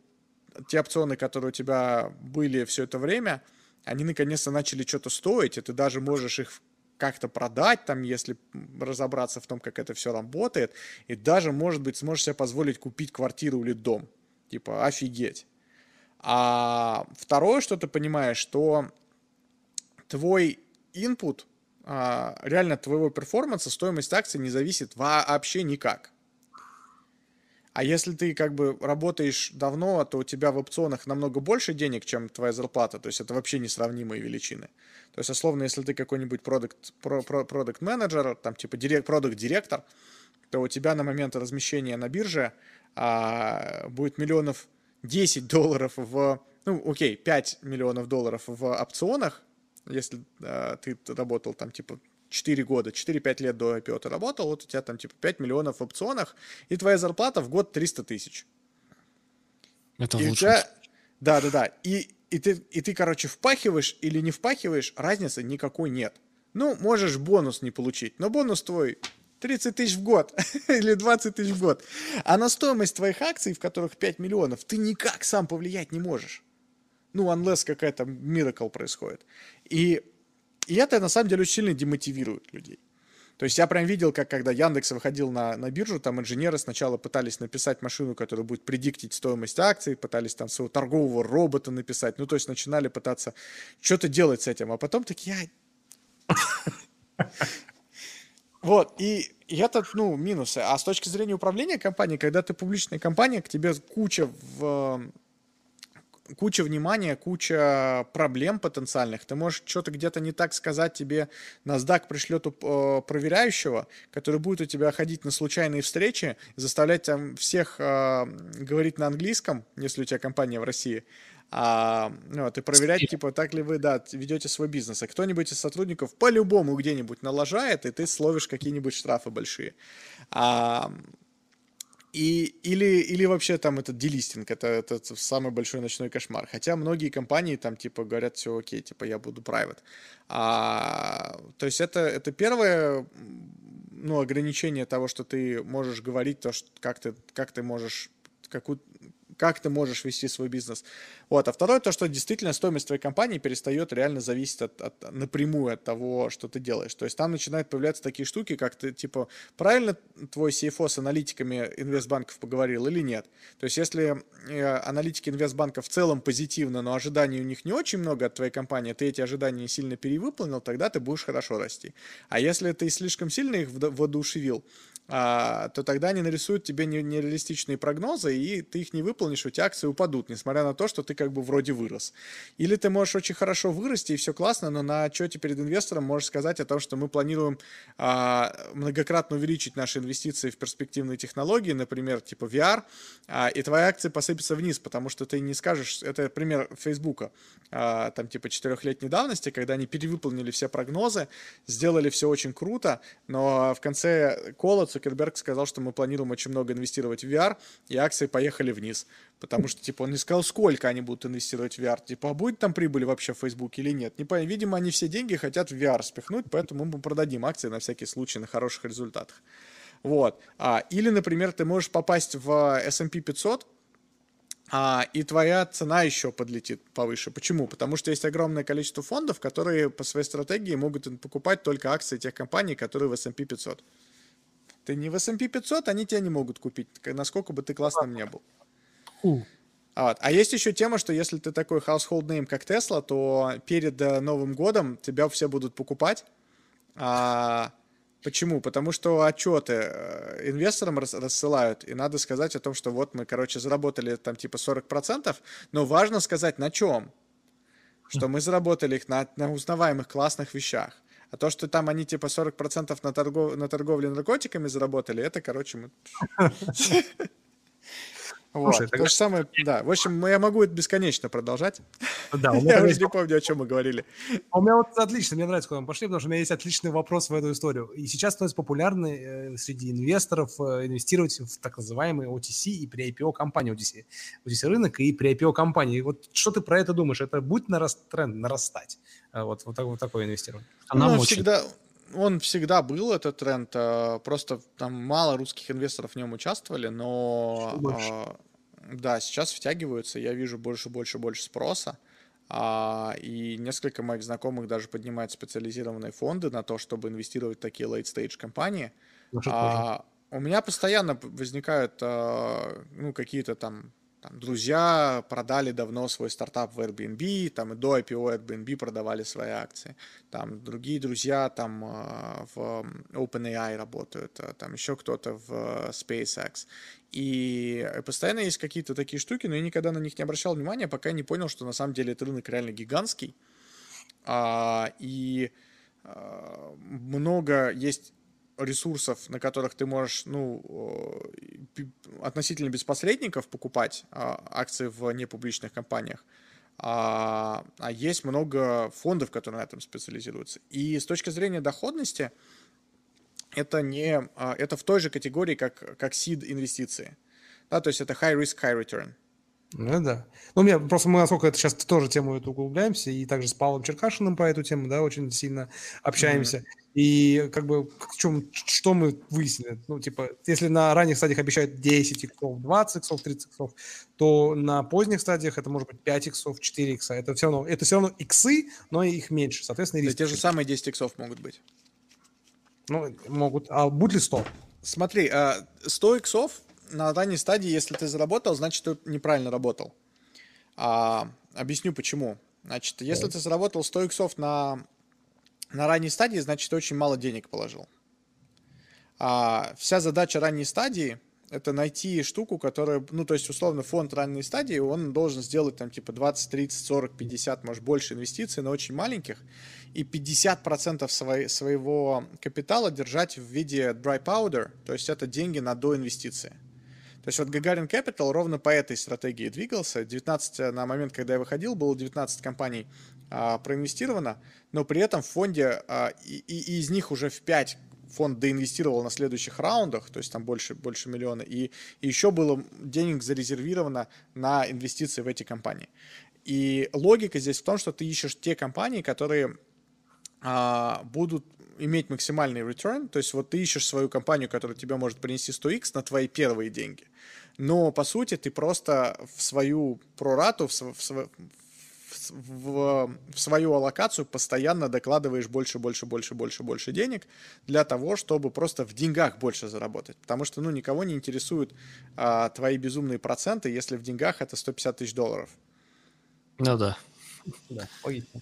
те опционы, которые у тебя были все это время, они наконец-то начали что-то стоить, и ты даже можешь их как-то продать, там, если разобраться в том, как это все работает, и даже, может быть, сможешь себе позволить купить квартиру или дом. Типа, офигеть. А второе, что ты понимаешь, что твой input, а, реально твоего перформанса, стоимость акций не зависит вообще никак. А если ты как бы работаешь давно, то у тебя в опционах намного больше денег, чем твоя зарплата. То есть это вообще несравнимые величины. То есть, условно, если ты какой-нибудь продукт, продукт менеджер, там типа директ, продукт директор, то у тебя на момент размещения на бирже а, будет миллионов 10 долларов в, ну, окей, 5 миллионов долларов в опционах, если а, ты работал там типа 4 года, 4-5 лет до IPO ты работал, вот у тебя там типа 5 миллионов в опционах, и твоя зарплата в год 300 тысяч. Это и лучше. Тебя... Да, да, да. И, и, ты, и ты, короче, впахиваешь или не впахиваешь, разницы никакой нет. Ну, можешь бонус не получить, но бонус твой 30 тысяч в год или 20 тысяч в год. А на стоимость твоих акций, в которых 5 миллионов, ты никак сам повлиять не можешь. Ну, unless какая-то miracle происходит. И и это, на самом деле, очень сильно демотивирует людей. То есть я прям видел, как когда Яндекс выходил на, на биржу, там инженеры сначала пытались написать машину, которая будет предиктить стоимость акций, пытались там своего торгового робота написать, ну то есть начинали пытаться что-то делать с этим, а потом такие, вот, и, это, ну, минусы. А с точки зрения управления компанией, когда ты публичная компания, к тебе куча в куча внимания, куча проблем потенциальных. Ты можешь что-то где-то не так сказать, тебе NASDAQ пришлет э, проверяющего, который будет у тебя ходить на случайные встречи, заставлять там всех э, говорить на английском, если у тебя компания в России, а, вот, и проверять, типа, так ли вы, да, ведете свой бизнес. А кто-нибудь из сотрудников по-любому где-нибудь налажает, и ты словишь какие-нибудь штрафы большие. А, и, или, или вообще там этот делистинг, это, это самый большой ночной кошмар. Хотя многие компании там типа говорят, все окей, типа я буду private. А, то есть это, это первое ну, ограничение того, что ты можешь говорить, то, что, как, ты, как ты можешь какую, как ты можешь вести свой бизнес. Вот. А второе, то, что действительно стоимость твоей компании перестает реально зависеть от, от, напрямую от того, что ты делаешь. То есть там начинают появляться такие штуки, как ты, типа, правильно твой CFO с аналитиками инвестбанков поговорил или нет. То есть если э, аналитики инвестбанка в целом позитивно, но ожиданий у них не очень много от твоей компании, ты эти ожидания сильно перевыполнил, тогда ты будешь хорошо расти. А если ты слишком сильно их воодушевил, то тогда они нарисуют тебе нереалистичные прогнозы, и ты их не выполнишь, у тебя акции упадут, несмотря на то, что ты как бы вроде вырос. Или ты можешь очень хорошо вырасти, и все классно, но на отчете перед инвестором можешь сказать о том, что мы планируем а, многократно увеличить наши инвестиции в перспективные технологии, например, типа VR, а, и твои акции посыпятся вниз, потому что ты не скажешь, это пример Фейсбука, а, там типа четырехлетней давности, когда они перевыполнили все прогнозы, сделали все очень круто, но в конце колода Цукерберг сказал, что мы планируем очень много инвестировать в VR, и акции поехали вниз. Потому что, типа, он не сказал, сколько они будут инвестировать в VR. Типа, а будет там прибыль вообще в Facebook или нет? Не понятно. Видимо, они все деньги хотят в VR спихнуть, поэтому мы продадим акции на всякий случай на хороших результатах. Вот. А, или, например, ты можешь попасть в S&P 500, а, и твоя цена еще подлетит повыше. Почему? Потому что есть огромное количество фондов, которые по своей стратегии могут покупать только акции тех компаний, которые в S&P 500. Ты не в S&P 500, они тебя не могут купить, насколько бы ты классным не был. Uh. Вот. А есть еще тема, что если ты такой household name, как Tesla, то перед э, Новым годом тебя все будут покупать. А, почему? Потому что отчеты э, инвесторам рас, рассылают, и надо сказать о том, что вот мы, короче, заработали там типа 40%, но важно сказать на чем. Что мы заработали их на, на узнаваемых классных вещах. А то, что там они типа 40% на, торгов... на торговле наркотиками заработали, это, короче, мы... Вот. Слушай, То же самое, да. В общем, я могу это бесконечно продолжать. Да, я уже не помню, о чем мы говорили. А у меня вот отлично, мне нравится, куда мы пошли, потому что у меня есть отличный вопрос в эту историю. И сейчас становится популярно э, среди инвесторов э, инвестировать в так называемые OTC и при IPO компании OTC. OTC рынок и при IPO компании. Вот что ты про это думаешь? Это будет нараст, тренд нарастать? Э, вот, вот, вот такое инвестирование. Она ну, всегда, он всегда был, этот тренд, э, просто там мало русских инвесторов в нем участвовали, но а, да, сейчас втягиваются, я вижу больше, больше, больше спроса, а, и несколько моих знакомых даже поднимают специализированные фонды на то, чтобы инвестировать в такие late-stage компании. А, у меня постоянно возникают а, ну, какие-то там там, друзья продали давно свой стартап в Airbnb, там и до IPO Airbnb продавали свои акции. Там другие друзья там э, в OpenAI работают, э, там еще кто-то в э, SpaceX. И постоянно есть какие-то такие штуки, но я никогда на них не обращал внимания, пока не понял, что на самом деле этот рынок реально гигантский. А, и много есть ресурсов, на которых ты можешь, ну, относительно без посредников покупать а, акции в непубличных компаниях, а, а есть много фондов, которые на этом специализируются. И с точки зрения доходности, это не, а, это в той же категории, как, как seed инвестиции. Да, то есть это high risk, high return. Ну да. Ну, мне просто мы, насколько это сейчас тоже тему эту углубляемся, и также с Павлом Черкашиным по эту тему, да, очень сильно общаемся. Mm-hmm. И как бы в чем, что мы выяснили? Ну, типа, если на ранних стадиях обещают 10 иксов, 20 иксов, 30 иксов, то на поздних стадиях это может быть 5 иксов, 4 икса. Это все равно, это все равно иксы, но их меньше. Соответственно. Да, те же самые 10 иксов могут быть. Ну, могут. А будет ли 100? Смотри, 100 а, иксов на ранней стадии, если ты заработал, значит, ты неправильно работал. А, объясню почему. Значит, если ты заработал 100 иксов на, на ранней стадии, значит, ты очень мало денег положил. А вся задача ранней стадии – это найти штуку, которая, ну, то есть, условно, фонд ранней стадии, он должен сделать там типа 20, 30, 40, 50, может, больше инвестиций на очень маленьких, и 50% своей, своего капитала держать в виде dry powder, то есть это деньги на доинвестиции. То есть вот Гагарин Capital ровно по этой стратегии двигался. 19 э, на момент, когда я выходил, было 19 компаний а, проинвестировано, но при этом в фонде, а, и, и из них уже в 5 фонд доинвестировал на следующих раундах, то есть там больше, больше миллиона, и, и еще было денег зарезервировано на инвестиции в эти компании. И логика здесь в том, что ты ищешь те компании, которые а, будут иметь максимальный return, то есть вот ты ищешь свою компанию, которая тебе может принести 100x на твои первые деньги. Но по сути ты просто в свою прорату, в, в, в, в свою аллокацию постоянно докладываешь больше, больше, больше, больше, больше денег для того, чтобы просто в деньгах больше заработать. Потому что, ну, никого не интересуют а, твои безумные проценты, если в деньгах это 150 тысяч долларов. Ну да. Да, логично.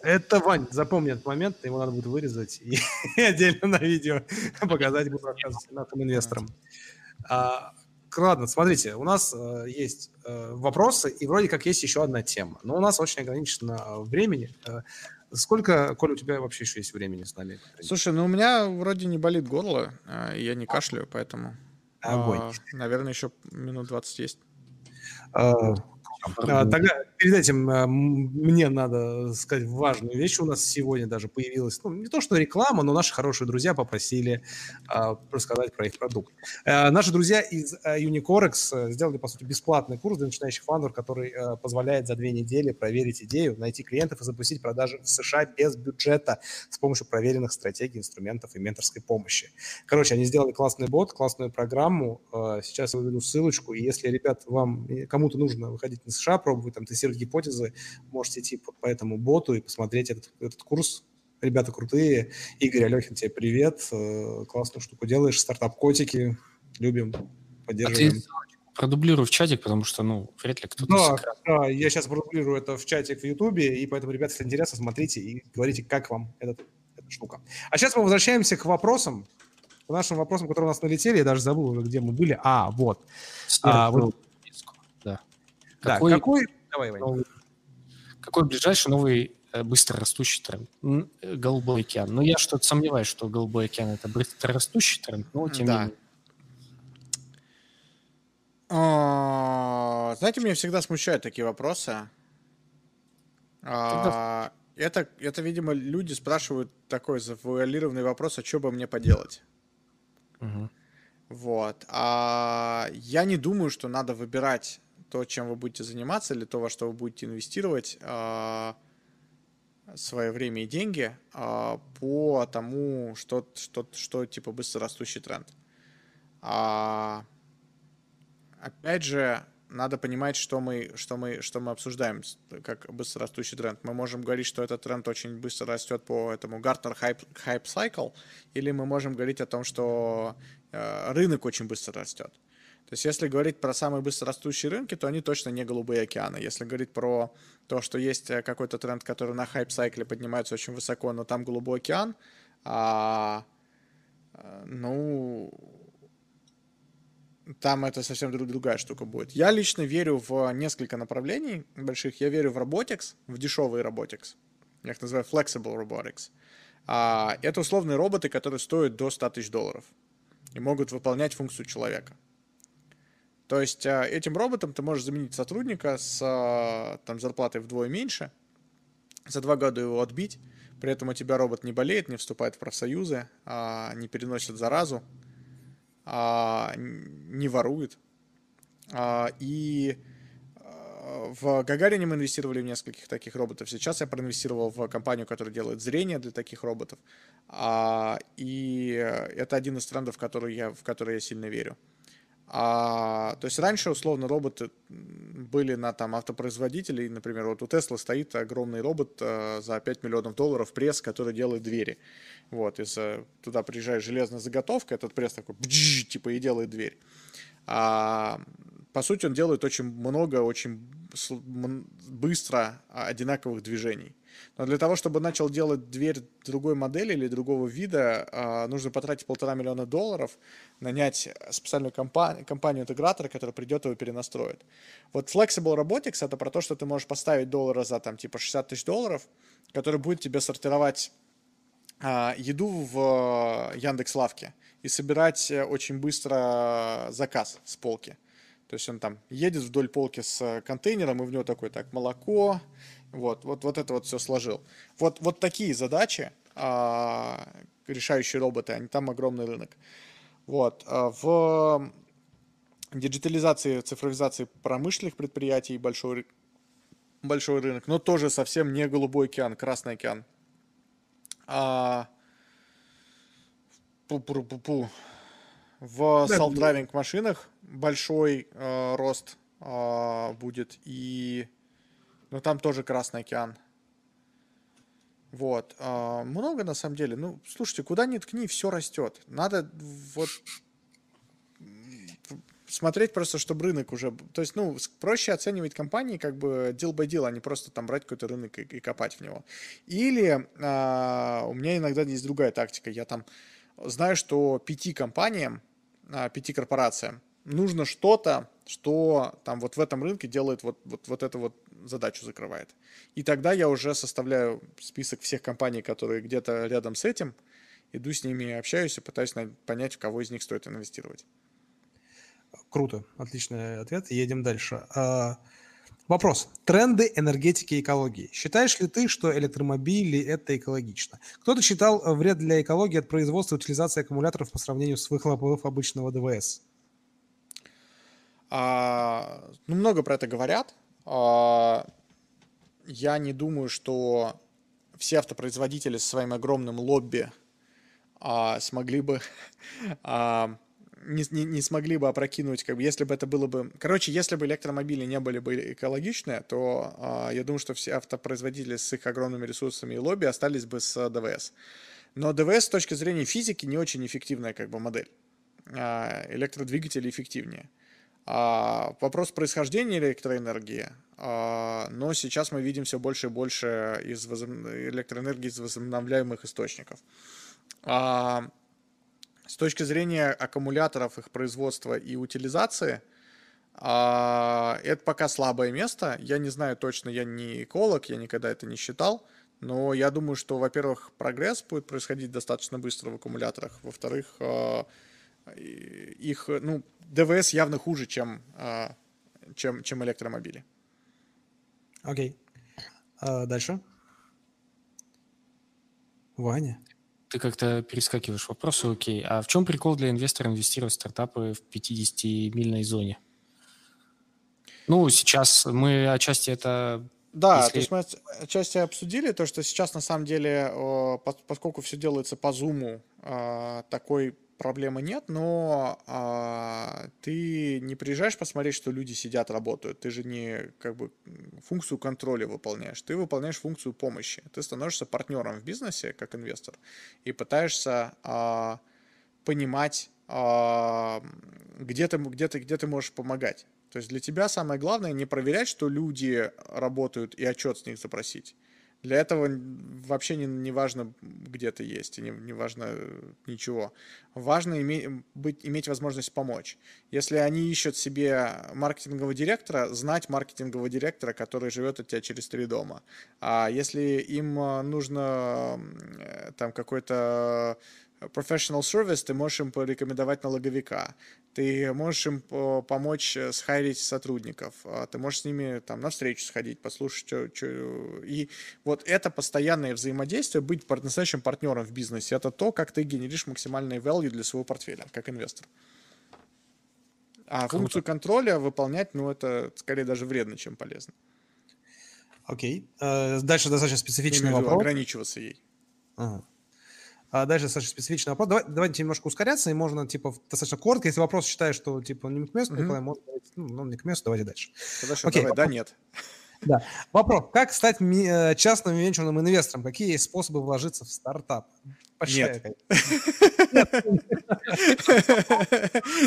Это, Вань, запомни этот момент, его надо будет вырезать и отдельно на видео показать, буду рассказывать нашим инвесторам. А, ладно, смотрите, у нас э, есть э, вопросы, и вроде как есть еще одна тема. Но у нас очень ограничено времени. Э, сколько, Коля, у тебя вообще еще есть времени с нами? Слушай, ну у меня вроде не болит горло, э, я не кашляю, поэтому... Огонь. Э, наверное, еще минут 20 есть. А, а, тогда перед этим а, мне надо сказать важную вещь. У нас сегодня даже появилась, ну, не то что реклама, но наши хорошие друзья попросили а, рассказать про их продукт. А, наши друзья из а, Unicorex сделали, по сути, бесплатный курс для начинающих фаундеров, который а, позволяет за две недели проверить идею, найти клиентов и запустить продажи в США без бюджета с помощью проверенных стратегий, инструментов и менторской помощи. Короче, они сделали классный бот, классную программу. А, сейчас я выведу ссылочку, и если, ребят, вам кому-то нужно выходить на США, пробовать там тестировать гипотезы, можете идти по, по этому боту и посмотреть этот, этот курс. Ребята крутые. Игорь Алехин, тебе привет. Э, классную штуку делаешь. Стартап-котики. Любим, поддерживаем. А ты продублируй в чатик, потому что, ну, вряд ли кто-то... Да, да, я сейчас продублирую это в чатик в Ютубе, и поэтому, ребята, если интересно, смотрите и говорите, как вам этот, эта штука. А сейчас мы возвращаемся к вопросам, к нашим вопросам, которые у нас налетели. Я даже забыл уже, где мы были. А, вот. А, вот какой, да, какой... Давай, Новый, какой ближайший новый э, быстро растущий тренд? Э, голубой океан. Ну, я что-то сомневаюсь, что голубой океан это быстро растущий тренд, но тем да. не менее. А, знаете, меня всегда смущают такие вопросы. А, это, это, видимо, люди спрашивают такой завуалированный вопрос, а что бы мне поделать? Угу. Вот. А я не думаю, что надо выбирать то, чем вы будете заниматься, или то, во что вы будете инвестировать э, свое время и деньги э, по тому, что, что, что типа быстро растущий тренд. А, опять же, надо понимать, что мы, что мы, что мы обсуждаем как быстро растущий тренд. Мы можем говорить, что этот тренд очень быстро растет по этому Gartner Hype, Hype Cycle, или мы можем говорить о том, что э, рынок очень быстро растет. То есть если говорить про самые быстрорастущие рынки, то они точно не голубые океаны. Если говорить про то, что есть э, какой-то тренд, который на хайп-сайкле поднимается очень высоко, но там голубой океан, а, ну, там это совсем другая штука будет. Я лично верю в несколько направлений больших. Я верю в robotics, в дешевый robotics. Я их называю flexible robotics. А, это условные роботы, которые стоят до 100 тысяч долларов и могут выполнять функцию человека. То есть а, этим роботом ты можешь заменить сотрудника с а, там, зарплатой вдвое меньше, за два года его отбить, при этом у тебя робот не болеет, не вступает в профсоюзы, не переносит заразу, а, не ворует. А, и а, в Гагарине мы инвестировали в нескольких таких роботов. Сейчас я проинвестировал в компанию, которая делает зрение для таких роботов. И это один из трендов, в который я, в который я сильно верю. А, то есть раньше, условно, роботы были на там автопроизводителей, например, вот у Tesla стоит огромный робот а, за 5 миллионов долларов, пресс, который делает двери. Вот, из, туда приезжает железная заготовка, этот пресс такой, бдж, типа, и делает дверь. А, по сути, он делает очень много, очень быстро одинаковых движений. Но для того, чтобы начал делать дверь другой модели или другого вида, а, нужно потратить полтора миллиона долларов, нанять специальную компанию, компанию-интегратора, которая придет и его перенастроит. Вот Flexible Robotics — это про то, что ты можешь поставить доллара за там типа 60 тысяч долларов, который будет тебе сортировать а, еду в Яндекс Лавке и собирать э, очень быстро заказ с полки. То есть он там едет вдоль полки с контейнером, и в него такой, так, молоко, вот, вот, вот это вот все сложил. Вот, вот такие задачи, а, решающие роботы, они там огромный рынок. Вот. А в диджитализации, цифровизации промышленных предприятий большой, большой рынок, но тоже совсем не голубой океан, Красный океан. А, пу -пу -пу -пу. В да, self-driving машинах большой э, рост э, будет и но там тоже Красный океан. Вот. А, много на самом деле. Ну, слушайте, куда ни ткни, все растет. Надо вот смотреть просто, чтобы рынок уже... То есть, ну, проще оценивать компании как бы deal by deal, а не просто там брать какой-то рынок и, и копать в него. Или а, у меня иногда есть другая тактика. Я там знаю, что пяти компаниям, а, пяти корпорациям нужно что-то, что там вот в этом рынке делает вот, вот, вот это вот задачу закрывает. И тогда я уже составляю список всех компаний, которые где-то рядом с этим, иду с ними, общаюсь и пытаюсь понять, в кого из них стоит инвестировать. Круто, отличный ответ. Едем дальше. А, вопрос. Тренды энергетики и экологии. Считаешь ли ты, что электромобили – это экологично? Кто-то считал вред для экологии от производства и утилизации аккумуляторов по сравнению с выхлопов обычного ДВС. А, ну, много про это говорят. А, я не думаю, что все автопроизводители со своим огромным лобби а, смогли бы а, не, не, не смогли бы опрокинуть, как бы, если бы это было бы... Короче, если бы электромобили не были бы экологичны, то а, я думаю, что все автопроизводители с их огромными ресурсами и лобби остались бы с ДВС. Но ДВС с точки зрения физики не очень эффективная как бы модель. А, электродвигатели эффективнее. А, вопрос происхождения электроэнергии, а, но сейчас мы видим все больше и больше из возоб... электроэнергии из возобновляемых источников. А, с точки зрения аккумуляторов, их производства и утилизации, а, это пока слабое место. Я не знаю точно, я не эколог, я никогда это не считал. Но я думаю, что, во-первых, прогресс будет происходить достаточно быстро в аккумуляторах. Во-вторых, а, их, ну, ДВС явно хуже, чем, а, чем, чем электромобили. Окей. Okay. А дальше. Ваня. Ты как-то перескакиваешь вопросы, окей. А в чем прикол для инвестора инвестировать в стартапы в 50-мильной зоне? Ну, сейчас мы отчасти это... Да, если... то есть мы отчасти обсудили то, что сейчас на самом деле, поскольку все делается по зуму, а, такой проблемы нет, но а, ты не приезжаешь посмотреть, что люди сидят, работают. Ты же не как бы функцию контроля выполняешь, ты выполняешь функцию помощи. Ты становишься партнером в бизнесе как инвестор и пытаешься а, понимать а, где ты, где, ты, где ты можешь помогать. То есть для тебя самое главное не проверять, что люди работают и отчет с них запросить. Для этого вообще не, не важно, где ты есть, не, не важно э, ничего. Важно иметь, быть, иметь возможность помочь. Если они ищут себе маркетингового директора, знать маркетингового директора, который живет от тебя через три дома. А если им э, нужно э, там какой-то professional service, ты можешь им порекомендовать налоговика, ты можешь им помочь э, схайрить сотрудников, а ты можешь с ними там на встречу сходить, послушать, что, что... и вот это постоянное взаимодействие, быть настоящим партнером в бизнесе, это то, как ты генеришь максимальный value для своего портфеля, как инвестор. А Круто. функцию контроля выполнять, ну, это скорее даже вредно, чем полезно. Окей. Okay. Э, дальше достаточно специфичный вопрос. ограничиваться ей. Ага. А дальше достаточно специфичный вопрос. Давай, давайте немножко ускоряться, и можно, типа, достаточно коротко. Если вопрос считаешь, что, типа, не к месту, mm-hmm. Николай, можно, ну, ну, не к месту, давайте дальше. Хорошо, Окей, давай, да, нет. Да. Вопрос. Как стать э, частным венчурным инвестором? Какие есть способы вложиться в стартап? Нет.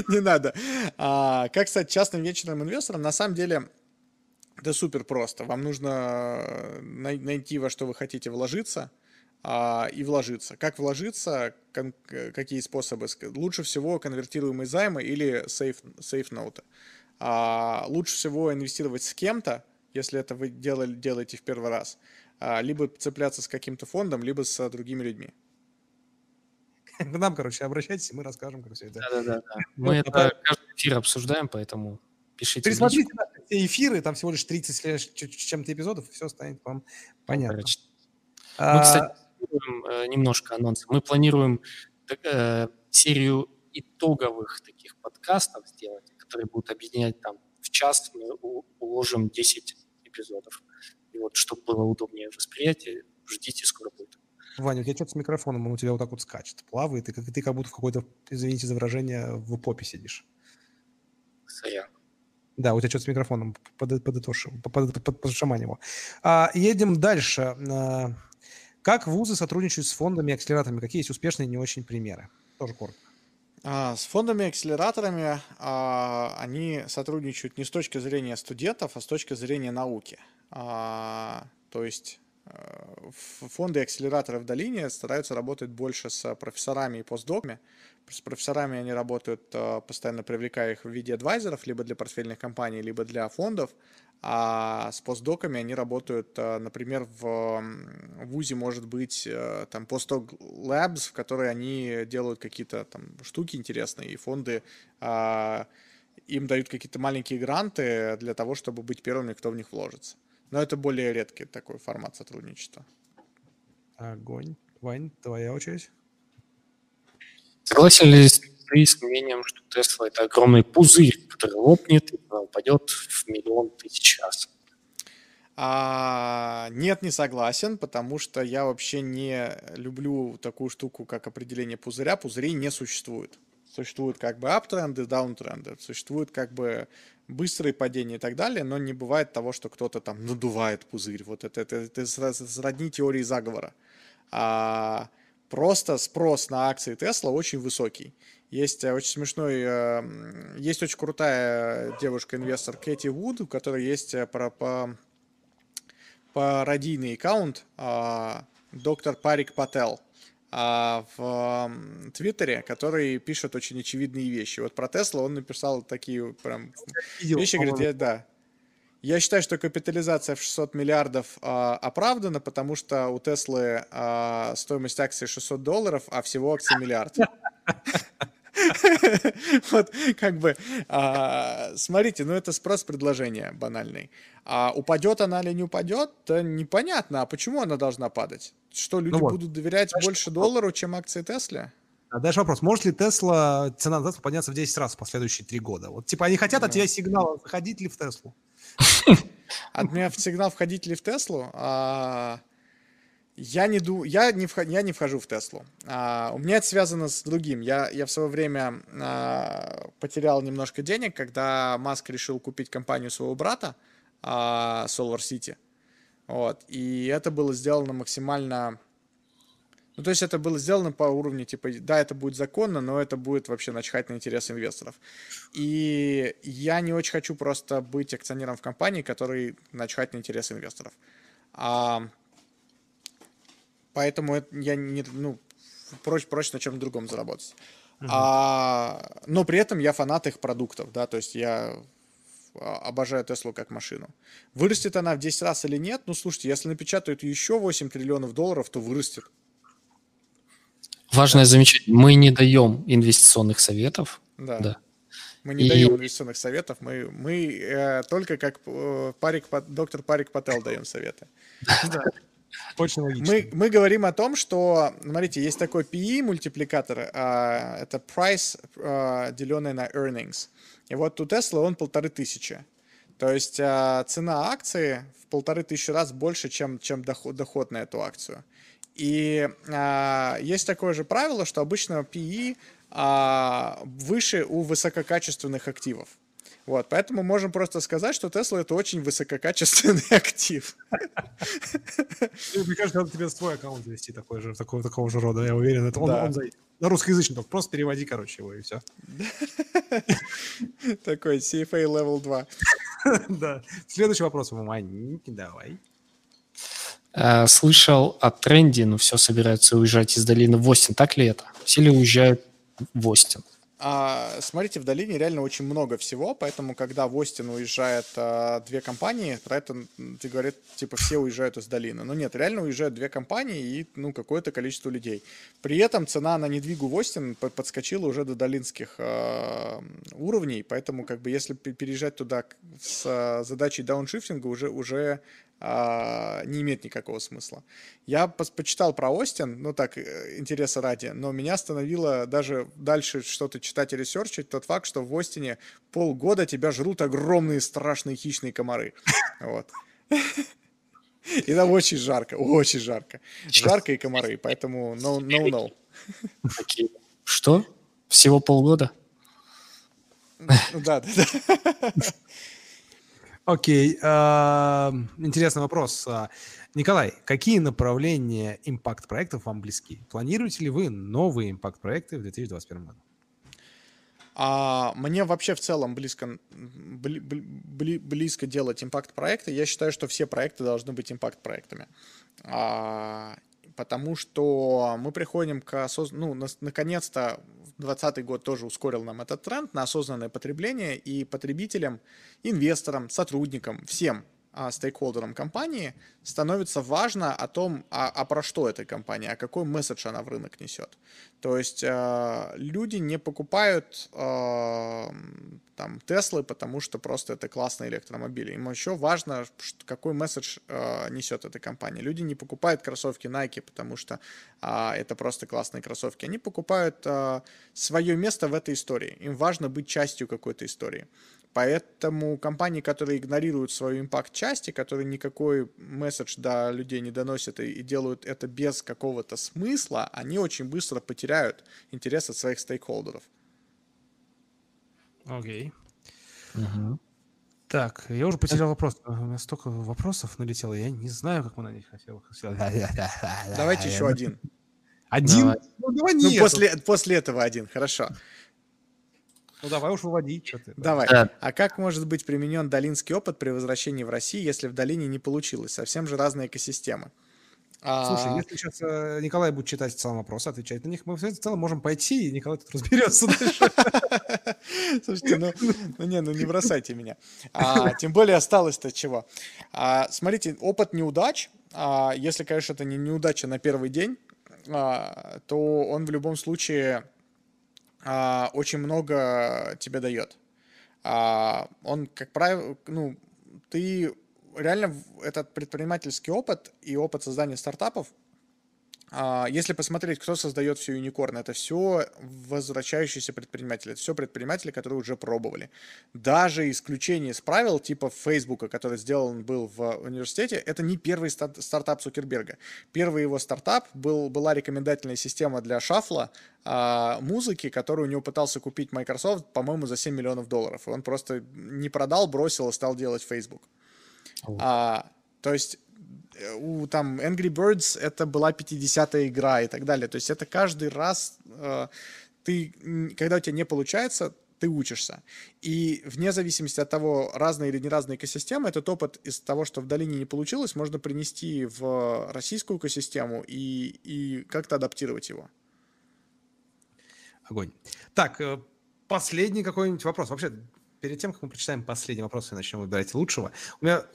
Не надо. А, как стать частным венчурным инвестором? На самом деле, это супер просто. Вам нужно э, найти, во что вы хотите вложиться, а, и вложиться. Как вложиться, кон- какие способы? Лучше всего конвертируемые займы или сейф, сейф ноуты. А, лучше всего инвестировать с кем-то, если это вы делали, делаете в первый раз, а, либо цепляться с каким-то фондом, либо с другими людьми. К нам, короче, обращайтесь, мы расскажем, как все это. Да-да-да. Мы это каждый эфир обсуждаем, поэтому пишите. Пересмотрите все эфиры, там всего лишь 30 чем-то эпизодов, и все станет вам понятно. Мы, кстати, планируем э, немножко анонсы. Мы планируем э, серию итоговых таких подкастов сделать, которые будут объединять там в час мы уложим 10 эпизодов. И вот, чтобы было удобнее восприятие, ждите, скоро будет. Ваня, у тебя что-то с микрофоном, он у тебя вот так вот скачет, плавает, и как, ты как будто в какой-то, извините за выражение, в попе сидишь. Сорян. Да, у тебя что-то с микрофоном, под, под, под, под, под, под шамань его. А, едем дальше. Как вузы сотрудничают с фондами и акселераторами? Какие есть успешные не очень примеры? Тоже коротко. А, с фондами и акселераторами а, они сотрудничают не с точки зрения студентов, а с точки зрения науки. А, то есть а, фонды и акселераторы в долине стараются работать больше с профессорами и постдоками. С профессорами они работают, а, постоянно привлекая их в виде адвайзеров, либо для портфельных компаний, либо для фондов. А с постдоками они работают, э, например, в ВУЗе может быть э, там постдок labs, в которые они делают какие-то там штуки интересные, и фонды а, им дают какие-то маленькие гранты для того, чтобы быть первыми, кто в них вложится. Но это более редкий такой формат сотрудничества. Огонь. Вань, твоя очередь. Согласен ли ты с что Тесла это огромный пузырь, который лопнет и упадет в миллион тысяч раз? А, нет, не согласен, потому что я вообще не люблю такую штуку, как определение пузыря. Пузырей не существует. Существуют как бы аптренды, даунтренды, существуют как бы быстрые падения и так далее, но не бывает того, что кто-то там надувает пузырь. Вот это, это, это сродни теории заговора. А, просто спрос на акции Тесла очень высокий. Есть э, очень смешной, э, есть очень крутая девушка-инвестор Кэти Вуд, у которой есть э, про, по, пародийный аккаунт а, доктор Парик Пател а, в Твиттере, который пишет очень очевидные вещи. Вот про Тесла он написал такие прям Видел, вещи, говорит, я, да, я считаю, что капитализация в 600 миллиардов а, оправдана, потому что у Теслы а, стоимость акций 600 долларов, а всего акций миллиард. Вот, как бы, а, смотрите, ну это спрос-предложение банальный. А упадет она или не упадет, то непонятно. А почему она должна падать? Что, люди ну будут доверять больше доллару, чем акции Теслы? А дальше вопрос. Может ли Тесла, цена на Теслу подняться в 10 раз в последующие три года? Вот, типа, они хотят от тебя сигнала, заходить ли в Теслу? От меня сигнал, входить ли в Теслу? А, я не, ду, я не, вход, я не вхожу в Теслу. А, у меня это связано с другим. Я, я в свое время а, потерял немножко денег, когда Маск решил купить компанию своего брата а, Solar City. Вот. И это было сделано максимально Ну, то есть это было сделано по уровню, типа, да, это будет законно, но это будет вообще начхать на интерес инвесторов. И я не очень хочу просто быть акционером в компании, который начхать на интерес инвесторов. А, поэтому я не, ну, проще, проще на чем другом заработать. Uh-huh. А, но при этом я фанат их продуктов, да, то есть я а, обожаю Теслу как машину. Вырастет она в 10 раз или нет? Ну, слушайте, если напечатают еще 8 триллионов долларов, то вырастет. Важное замечание. Мы не даем инвестиционных советов. Да. да. Мы не и... даем инвестиционных советов, мы, мы э, только как э, парик, доктор Парик Пател даем советы. Да. Очень логично. Мы, мы говорим о том, что, смотрите, есть такой PE мультипликатор, э, это price, э, деленный на earnings. И вот у Tesla он полторы тысячи. То есть э, цена акции в полторы тысячи раз больше, чем, чем доход, доход на эту акцию. И э, есть такое же правило, что обычно PE э, выше у высококачественных активов. Вот, поэтому можем просто сказать, что Tesla это очень высококачественный актив. Ну, мне кажется, надо тебе свой аккаунт вести такой же, такого, такого же рода, я уверен. Это он, да. он зайдет. На русскоязычный только, просто переводи, короче, его, и все. Такой CFA Level 2. Да. Следующий вопрос, Маники, давай. Э, слышал о тренде, но все собираются уезжать из долины в Остин. Так ли это? Все ли уезжают в Остин? А, смотрите, в долине реально очень много всего, поэтому когда в Остин уезжает а, две компании, про это ты говорит, типа, все уезжают из долины. Но нет, реально уезжают две компании и, ну, какое-то количество людей. При этом цена на недвигу в Остин подскочила уже до долинских а, уровней, поэтому, как бы, если переезжать туда с а, задачей дауншифтинга, уже, уже не имеет никакого смысла. Я почитал про Остин, ну так, э, интереса ради, но меня остановило даже дальше что-то читать и ресерчить тот факт, что в Остине полгода тебя жрут огромные страшные хищные комары. Вот. И там очень жарко, очень жарко. Жарко и комары, поэтому no, no, no. Что? Всего полгода? Ну да, да, да. Окей. А, интересный вопрос. А, Николай, какие направления импакт-проектов вам близки? Планируете ли вы новые импакт-проекты в 2021 году? А, мне вообще в целом близко, бли, бли, близко делать импакт-проекты. Я считаю, что все проекты должны быть импакт-проектами. А, потому что мы приходим к осознанному, ну, наконец-то 2020 год тоже ускорил нам этот тренд на осознанное потребление, и потребителям, инвесторам, сотрудникам, всем а, стейкхолдерам компании становится важно о том, а, а про что эта компания, а какой месседж она в рынок несет. То есть э, люди не покупают э, там Теслы, потому что просто это классные электромобили. Им еще важно, какой месседж э, несет эта компания. Люди не покупают кроссовки Nike, потому что э, это просто классные кроссовки. Они покупают э, свое место в этой истории. Им важно быть частью какой-то истории. Поэтому компании, которые игнорируют свою импакт-части, которые никакой месседж до людей не доносят и, и делают это без какого-то смысла, они очень быстро потеряют интерес от своих стейкхолдеров. Окей. Okay. Угу. Так, я уже потерял вопрос. У меня столько вопросов налетело, я не знаю, как мы на них хотели. Давайте еще один. Один? Давай. Ну, давай ну, после, после этого один, хорошо. Ну давай уж выводи, что ты. Давай. Да. А как может быть применен долинский опыт при возвращении в Россию, если в долине не получилось? Совсем же разные экосистемы. А... Слушай, если сейчас э, Николай будет читать сам вопрос, отвечать на них, мы в целом можем пойти, и Николай тут разберется дальше. Слушайте, ну, ну не, ну не бросайте меня. А, тем более осталось-то чего. А, смотрите, опыт неудач, а, если, конечно, это не неудача на первый день, а, то он в любом случае а, очень много тебе дает. А, он, как правило, ну, ты реально этот предпринимательский опыт и опыт создания стартапов, если посмотреть, кто создает все юникорн, это все возвращающиеся предприниматели, это все предприниматели, которые уже пробовали. Даже исключение из правил типа Фейсбука, который сделан был в университете, это не первый стартап Цукерберга. Первый его стартап был, была рекомендательная система для шафла а, музыки, которую у него пытался купить Microsoft, по-моему, за 7 миллионов долларов. И он просто не продал, бросил и стал делать Facebook. А, то есть у там Angry Birds это была 50-я игра и так далее. То есть это каждый раз э, ты, когда у тебя не получается, ты учишься. И вне зависимости от того, разные или не разные экосистемы, этот опыт из того, что в долине не получилось, можно принести в российскую экосистему и, и как-то адаптировать его. Огонь. Так, э, последний какой-нибудь вопрос. Вообще, перед тем, как мы прочитаем последний вопрос и начнем выбирать лучшего, у меня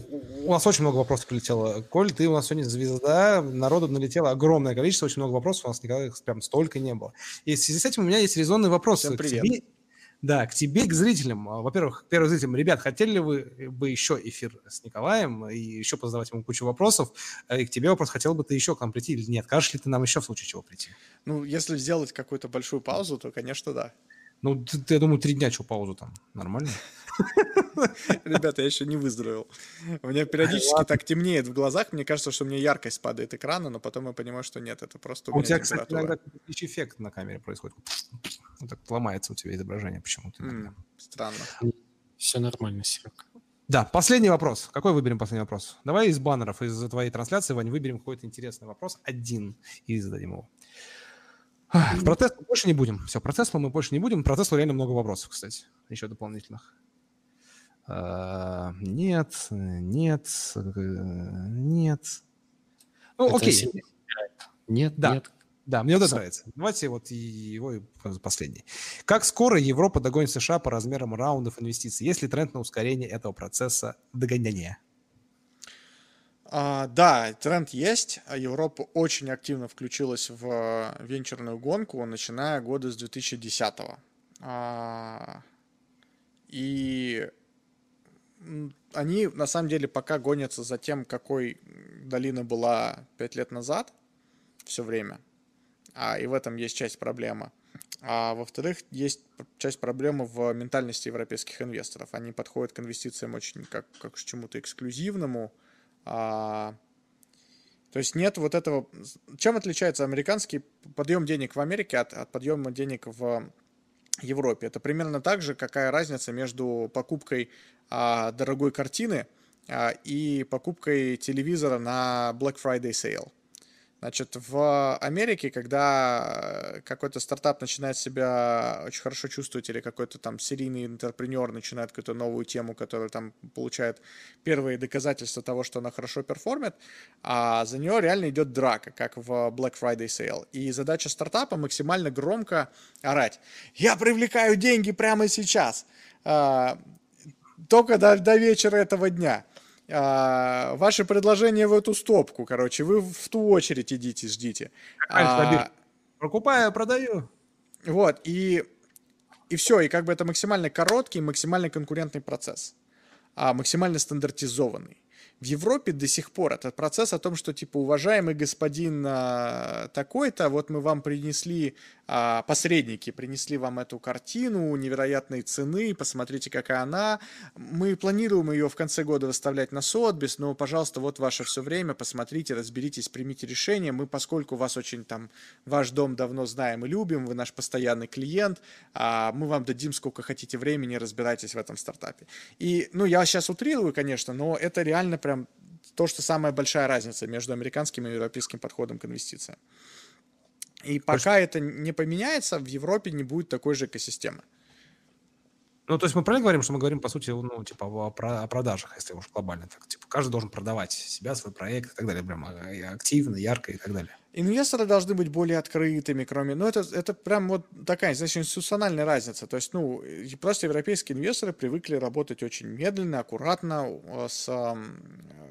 у нас очень много вопросов прилетело. Коль, ты у нас сегодня звезда, народу налетело огромное количество, очень много вопросов, у нас никогда их прям столько не было. И в связи с этим у меня есть резонный вопрос Всем привет. к тебе. Да, к тебе, к зрителям. А, во-первых, первым зрителям, ребят, хотели ли вы бы еще эфир с Николаем и еще позадавать ему кучу вопросов? Э, и к тебе вопрос, хотел бы ты еще к нам прийти или нет? Откажешь ли ты нам еще в случае чего прийти? Ну, если сделать какую-то большую паузу, то, конечно, да. Ну, я думаю, три дня, что паузу там? Нормально? Ребята, я еще не выздоровел. У меня периодически так темнеет в глазах. Мне кажется, что у меня яркость падает экрана, но потом я понимаю, что нет, это просто у, у тебя, кстати, иногда эффект на камере происходит. Вот так ломается у тебя изображение почему-то. Странно. Все нормально, Серег. Да, последний вопрос. Какой выберем последний вопрос? Давай из баннеров, из твоей трансляции, Вань, выберем какой-то интересный вопрос. Один и зададим его. Про Теслу больше не будем. Все, про Теслу мы больше не будем. Про Теслу реально много вопросов, кстати, еще дополнительных. А, нет, нет, нет. Ну, Это окей. Нет, да. нет. Да, мне вот это нравится. Давайте вот его последний. Как скоро Европа догонит США по размерам раундов инвестиций? Есть ли тренд на ускорение этого процесса догоняния? А, да, тренд есть. Европа очень активно включилась в венчурную гонку, начиная года с 2010 а, И они, на самом деле, пока гонятся за тем, какой долина была 5 лет назад, все время. А, и в этом есть часть проблемы. А во-вторых, есть часть проблемы в ментальности европейских инвесторов. Они подходят к инвестициям очень как, как к чему-то эксклюзивному, а, то есть нет вот этого... Чем отличается американский подъем денег в Америке от, от подъема денег в Европе? Это примерно так же, какая разница между покупкой а, дорогой картины а, и покупкой телевизора на Black Friday Sale. Значит, в Америке, когда какой-то стартап начинает себя очень хорошо чувствовать, или какой-то там серийный интерпренер начинает какую-то новую тему, которая там получает первые доказательства того, что она хорошо перформит, а за нее реально идет драка, как в Black Friday Sale. И задача стартапа максимально громко орать. Я привлекаю деньги прямо сейчас. А, только до, до вечера этого дня а, ваше предложение в эту стопку, короче, вы в ту очередь идите, ждите. А, Покупаю, продаю. Вот, и, и все, и как бы это максимально короткий, максимально конкурентный процесс, а максимально стандартизованный в Европе до сих пор этот процесс о том, что типа уважаемый господин а, такой-то, вот мы вам принесли а, посредники, принесли вам эту картину невероятной цены, посмотрите, какая она. Мы планируем ее в конце года выставлять на Сотбис, но, пожалуйста, вот ваше все время, посмотрите, разберитесь, примите решение. Мы, поскольку вас очень там, ваш дом давно знаем и любим, вы наш постоянный клиент, а, мы вам дадим сколько хотите времени, разбирайтесь в этом стартапе. И, ну, я сейчас утрирую, конечно, но это реально прям то, что самая большая разница между американским и европейским подходом к инвестициям. И пока это не поменяется, в Европе не будет такой же экосистемы. Ну, то есть мы правильно говорим, что мы говорим, по сути, ну, типа о, о продажах, если уж глобально так. Типа каждый должен продавать себя, свой проект и так далее, прям а, активно, ярко и так далее. Инвесторы должны быть более открытыми, кроме... Ну, это, это прям вот такая, значит, институциональная разница. То есть, ну, просто европейские инвесторы привыкли работать очень медленно, аккуратно, с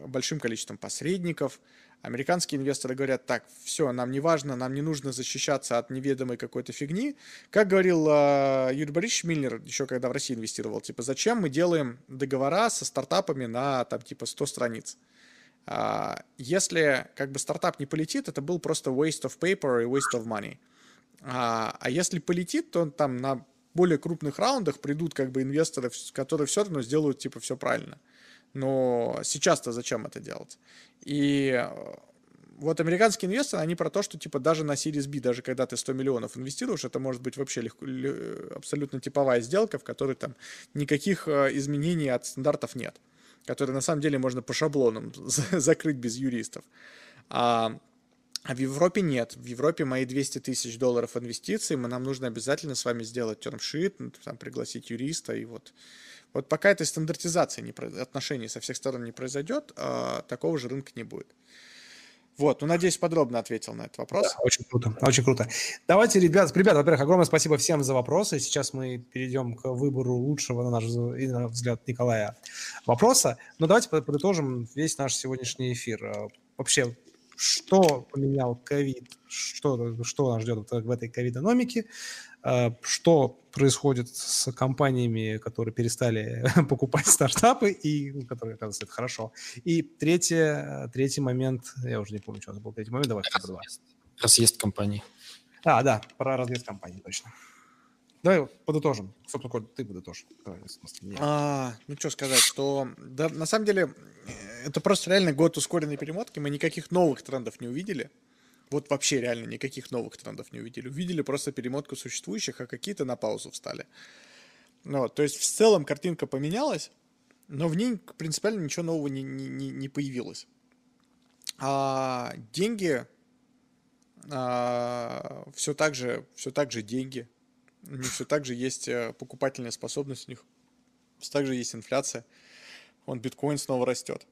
большим количеством посредников, Американские инвесторы говорят, так, все, нам не важно, нам не нужно защищаться от неведомой какой-то фигни. Как говорил э, Юрий Борисович Миллер, еще когда в России инвестировал, типа, зачем мы делаем договора со стартапами на, там, типа, 100 страниц? Uh, если как бы стартап не полетит, это был просто waste of paper и waste of money. Uh, а если полетит, то там на более крупных раундах придут как бы инвесторы, которые все равно сделают типа все правильно. Но сейчас-то зачем это делать? И э, вот американские инвесторы, они про то, что типа даже на Series B, даже когда ты 100 миллионов инвестируешь, это может быть вообще легко, абсолютно типовая сделка, в которой там никаких э, изменений от стандартов нет. которые на самом деле можно по шаблонам закрыть без юристов. А, а в Европе нет. В Европе мои 200 тысяч долларов инвестиций, мы, нам нужно обязательно с вами сделать термшит, там, пригласить юриста, и вот. Вот пока этой стандартизации не, отношений со всех сторон не произойдет, а, такого же рынка не будет. Вот, ну, надеюсь, подробно ответил на этот вопрос. Да, очень круто, очень круто. Давайте, ребят, ребят, во-первых, огромное спасибо всем за вопросы. Сейчас мы перейдем к выбору лучшего, на наш взгляд, Николая вопроса. Но давайте подытожим весь наш сегодняшний эфир. Э, вообще, что поменял ковид, что, что нас ждет в этой ковидономике, э, что происходит с компаниями, которые перестали покупать стартапы, и которые, оказывается, это хорошо. И третье, третий момент, я уже не помню, что это был третий момент, давай разъезд, разъезд компании. А, да, про разъезд компании, точно. Давай подытожим. Собственно, Коль, ты подытожь. Давай, а, ну, что сказать, что да, на самом деле это просто реально год ускоренной перемотки. Мы никаких новых трендов не увидели. Вот вообще реально никаких новых трендов не увидели. Увидели просто перемотку существующих, а какие-то на паузу встали. Ну, вот, то есть в целом картинка поменялась, но в ней принципиально ничего нового не, не, не появилось. А деньги а, все так же, все так же деньги. Все так же есть э, покупательная способность, у них все так же есть инфляция. Он биткоин снова растет.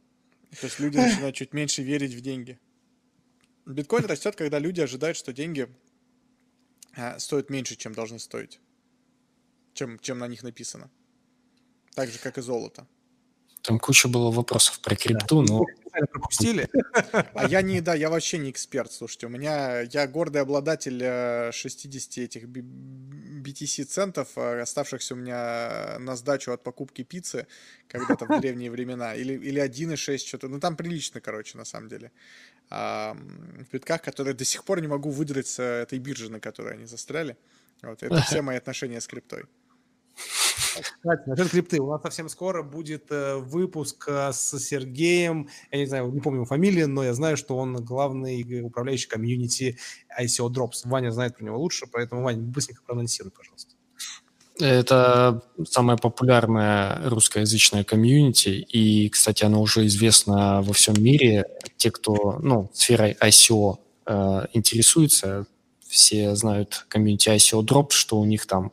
То есть люди начинают чуть меньше верить в деньги. Биткоин растет, когда люди ожидают, что деньги а, стоят меньше, чем должны стоить, чем, чем на них написано. Так же, как и золото. Там куча было вопросов про крипту, да. но... Пропустили? А я не, да, я вообще не эксперт, слушайте. У меня, я гордый обладатель 60 э, этих BTC центов, э, оставшихся у меня на сдачу от покупки пиццы когда-то в древние времена. Или, или 1,6 что-то. Ну, там прилично, короче, на самом деле в битках, которые до сих пор не могу выдрать с этой биржи, на которой они застряли. Вот, это все мои отношения с криптой. Кстати, насчет крипты. У нас совсем скоро будет э, выпуск э, с Сергеем. Я не знаю, не помню его фамилию, но я знаю, что он главный управляющий комьюнити ICO Drops. Ваня знает про него лучше, поэтому, Ваня, быстренько проанонсируй, пожалуйста. Это самая популярная русскоязычная комьюнити, и, кстати, оно уже известно во всем мире. Те, кто ну, сферой ICO э, интересуется, все знают комьюнити ICO Drop, что у них там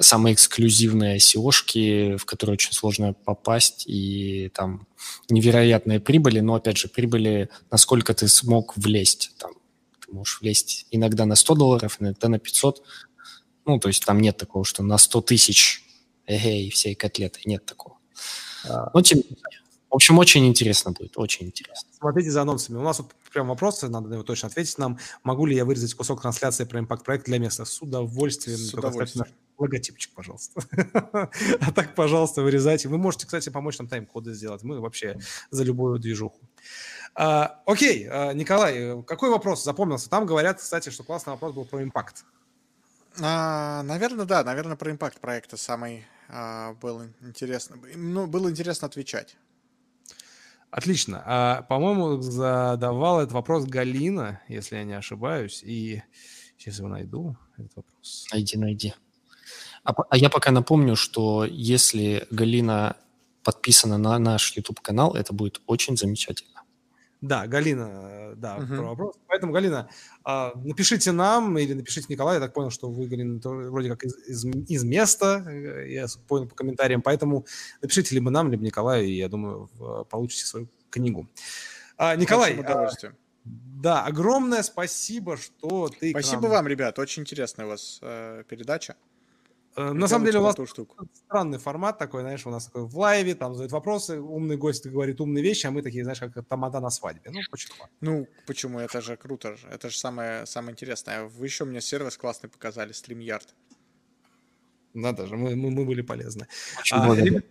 самые эксклюзивные ICO-шки, в которые очень сложно попасть, и там невероятные прибыли, но, опять же, прибыли, насколько ты смог влезть. Там, ты можешь влезть иногда на 100 долларов, иногда на 500, ну, то есть там нет такого, что на 100 тысяч эгей, всей котлеты, нет такого. А... Но тем в общем, очень интересно будет, очень интересно. Смотрите за анонсами. У нас вот прям вопросы, надо на него точно ответить нам. Могу ли я вырезать кусок трансляции про импакт-проект для места? С удовольствием. С удовольствием. Логотипчик, пожалуйста. а так, пожалуйста, вырезайте. Вы можете, кстати, помочь нам тайм-коды сделать. Мы вообще за любую движуху. А, окей, а, Николай, какой вопрос запомнился? Там говорят, кстати, что классный вопрос был про импакт. А, наверное, да. Наверное, про импакт проекта самый а, был интересно. Ну, было интересно отвечать. Отлично. А, по-моему, задавал этот вопрос Галина, если я не ошибаюсь. И сейчас его найду, этот вопрос. Найди, найди. А, а я пока напомню, что если Галина подписана на наш YouTube-канал, это будет очень замечательно. Да, Галина, да, про вопрос. Поэтому, Галина, а, напишите нам или напишите Николаю. Я так понял, что вы, Галина, вроде как из, из, из места, э, я понял по комментариям. Поэтому напишите либо нам, либо Николаю, и я думаю, получите свою книгу. А, Николай, а, да, огромное спасибо, что ты... Спасибо нам... вам, ребят, очень интересная у вас э, передача. Э, на самом деле у нас штуку. странный формат такой, знаешь, у нас такой в лайве, там задают вопросы, умный гость говорит умные вещи, а мы такие, знаешь, как тамада на свадьбе. Ну, почему? Ну, почему? Это же круто. Это же самое, самое интересное. Вы еще мне сервис классный показали, StreamYard. Надо же, мы, мы, мы были полезны. Очень а, ребят,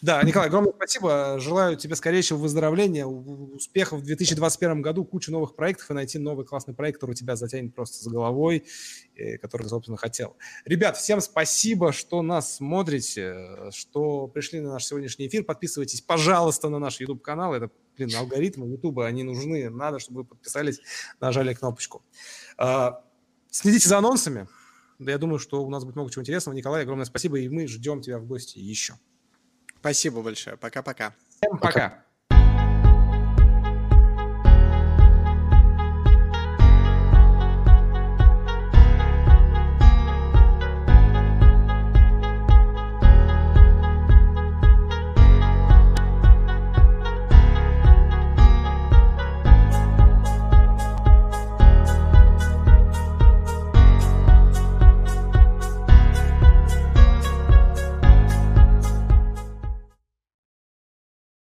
да, Николай, огромное спасибо. Желаю тебе скорейшего выздоровления, успехов в 2021 году, кучу новых проектов и найти новый классный проект, который тебя затянет просто за головой, э, который собственно, хотел. Ребят, всем спасибо, что нас смотрите, что пришли на наш сегодняшний эфир. Подписывайтесь, пожалуйста, на наш YouTube-канал. Это, блин, алгоритмы YouTube, они нужны. Надо, чтобы вы подписались, нажали кнопочку. А, следите за анонсами. Да, я думаю, что у нас будет много чего интересного. Николай, огромное спасибо, и мы ждем тебя в гости еще. Спасибо большое. Пока-пока. Всем пока. пока.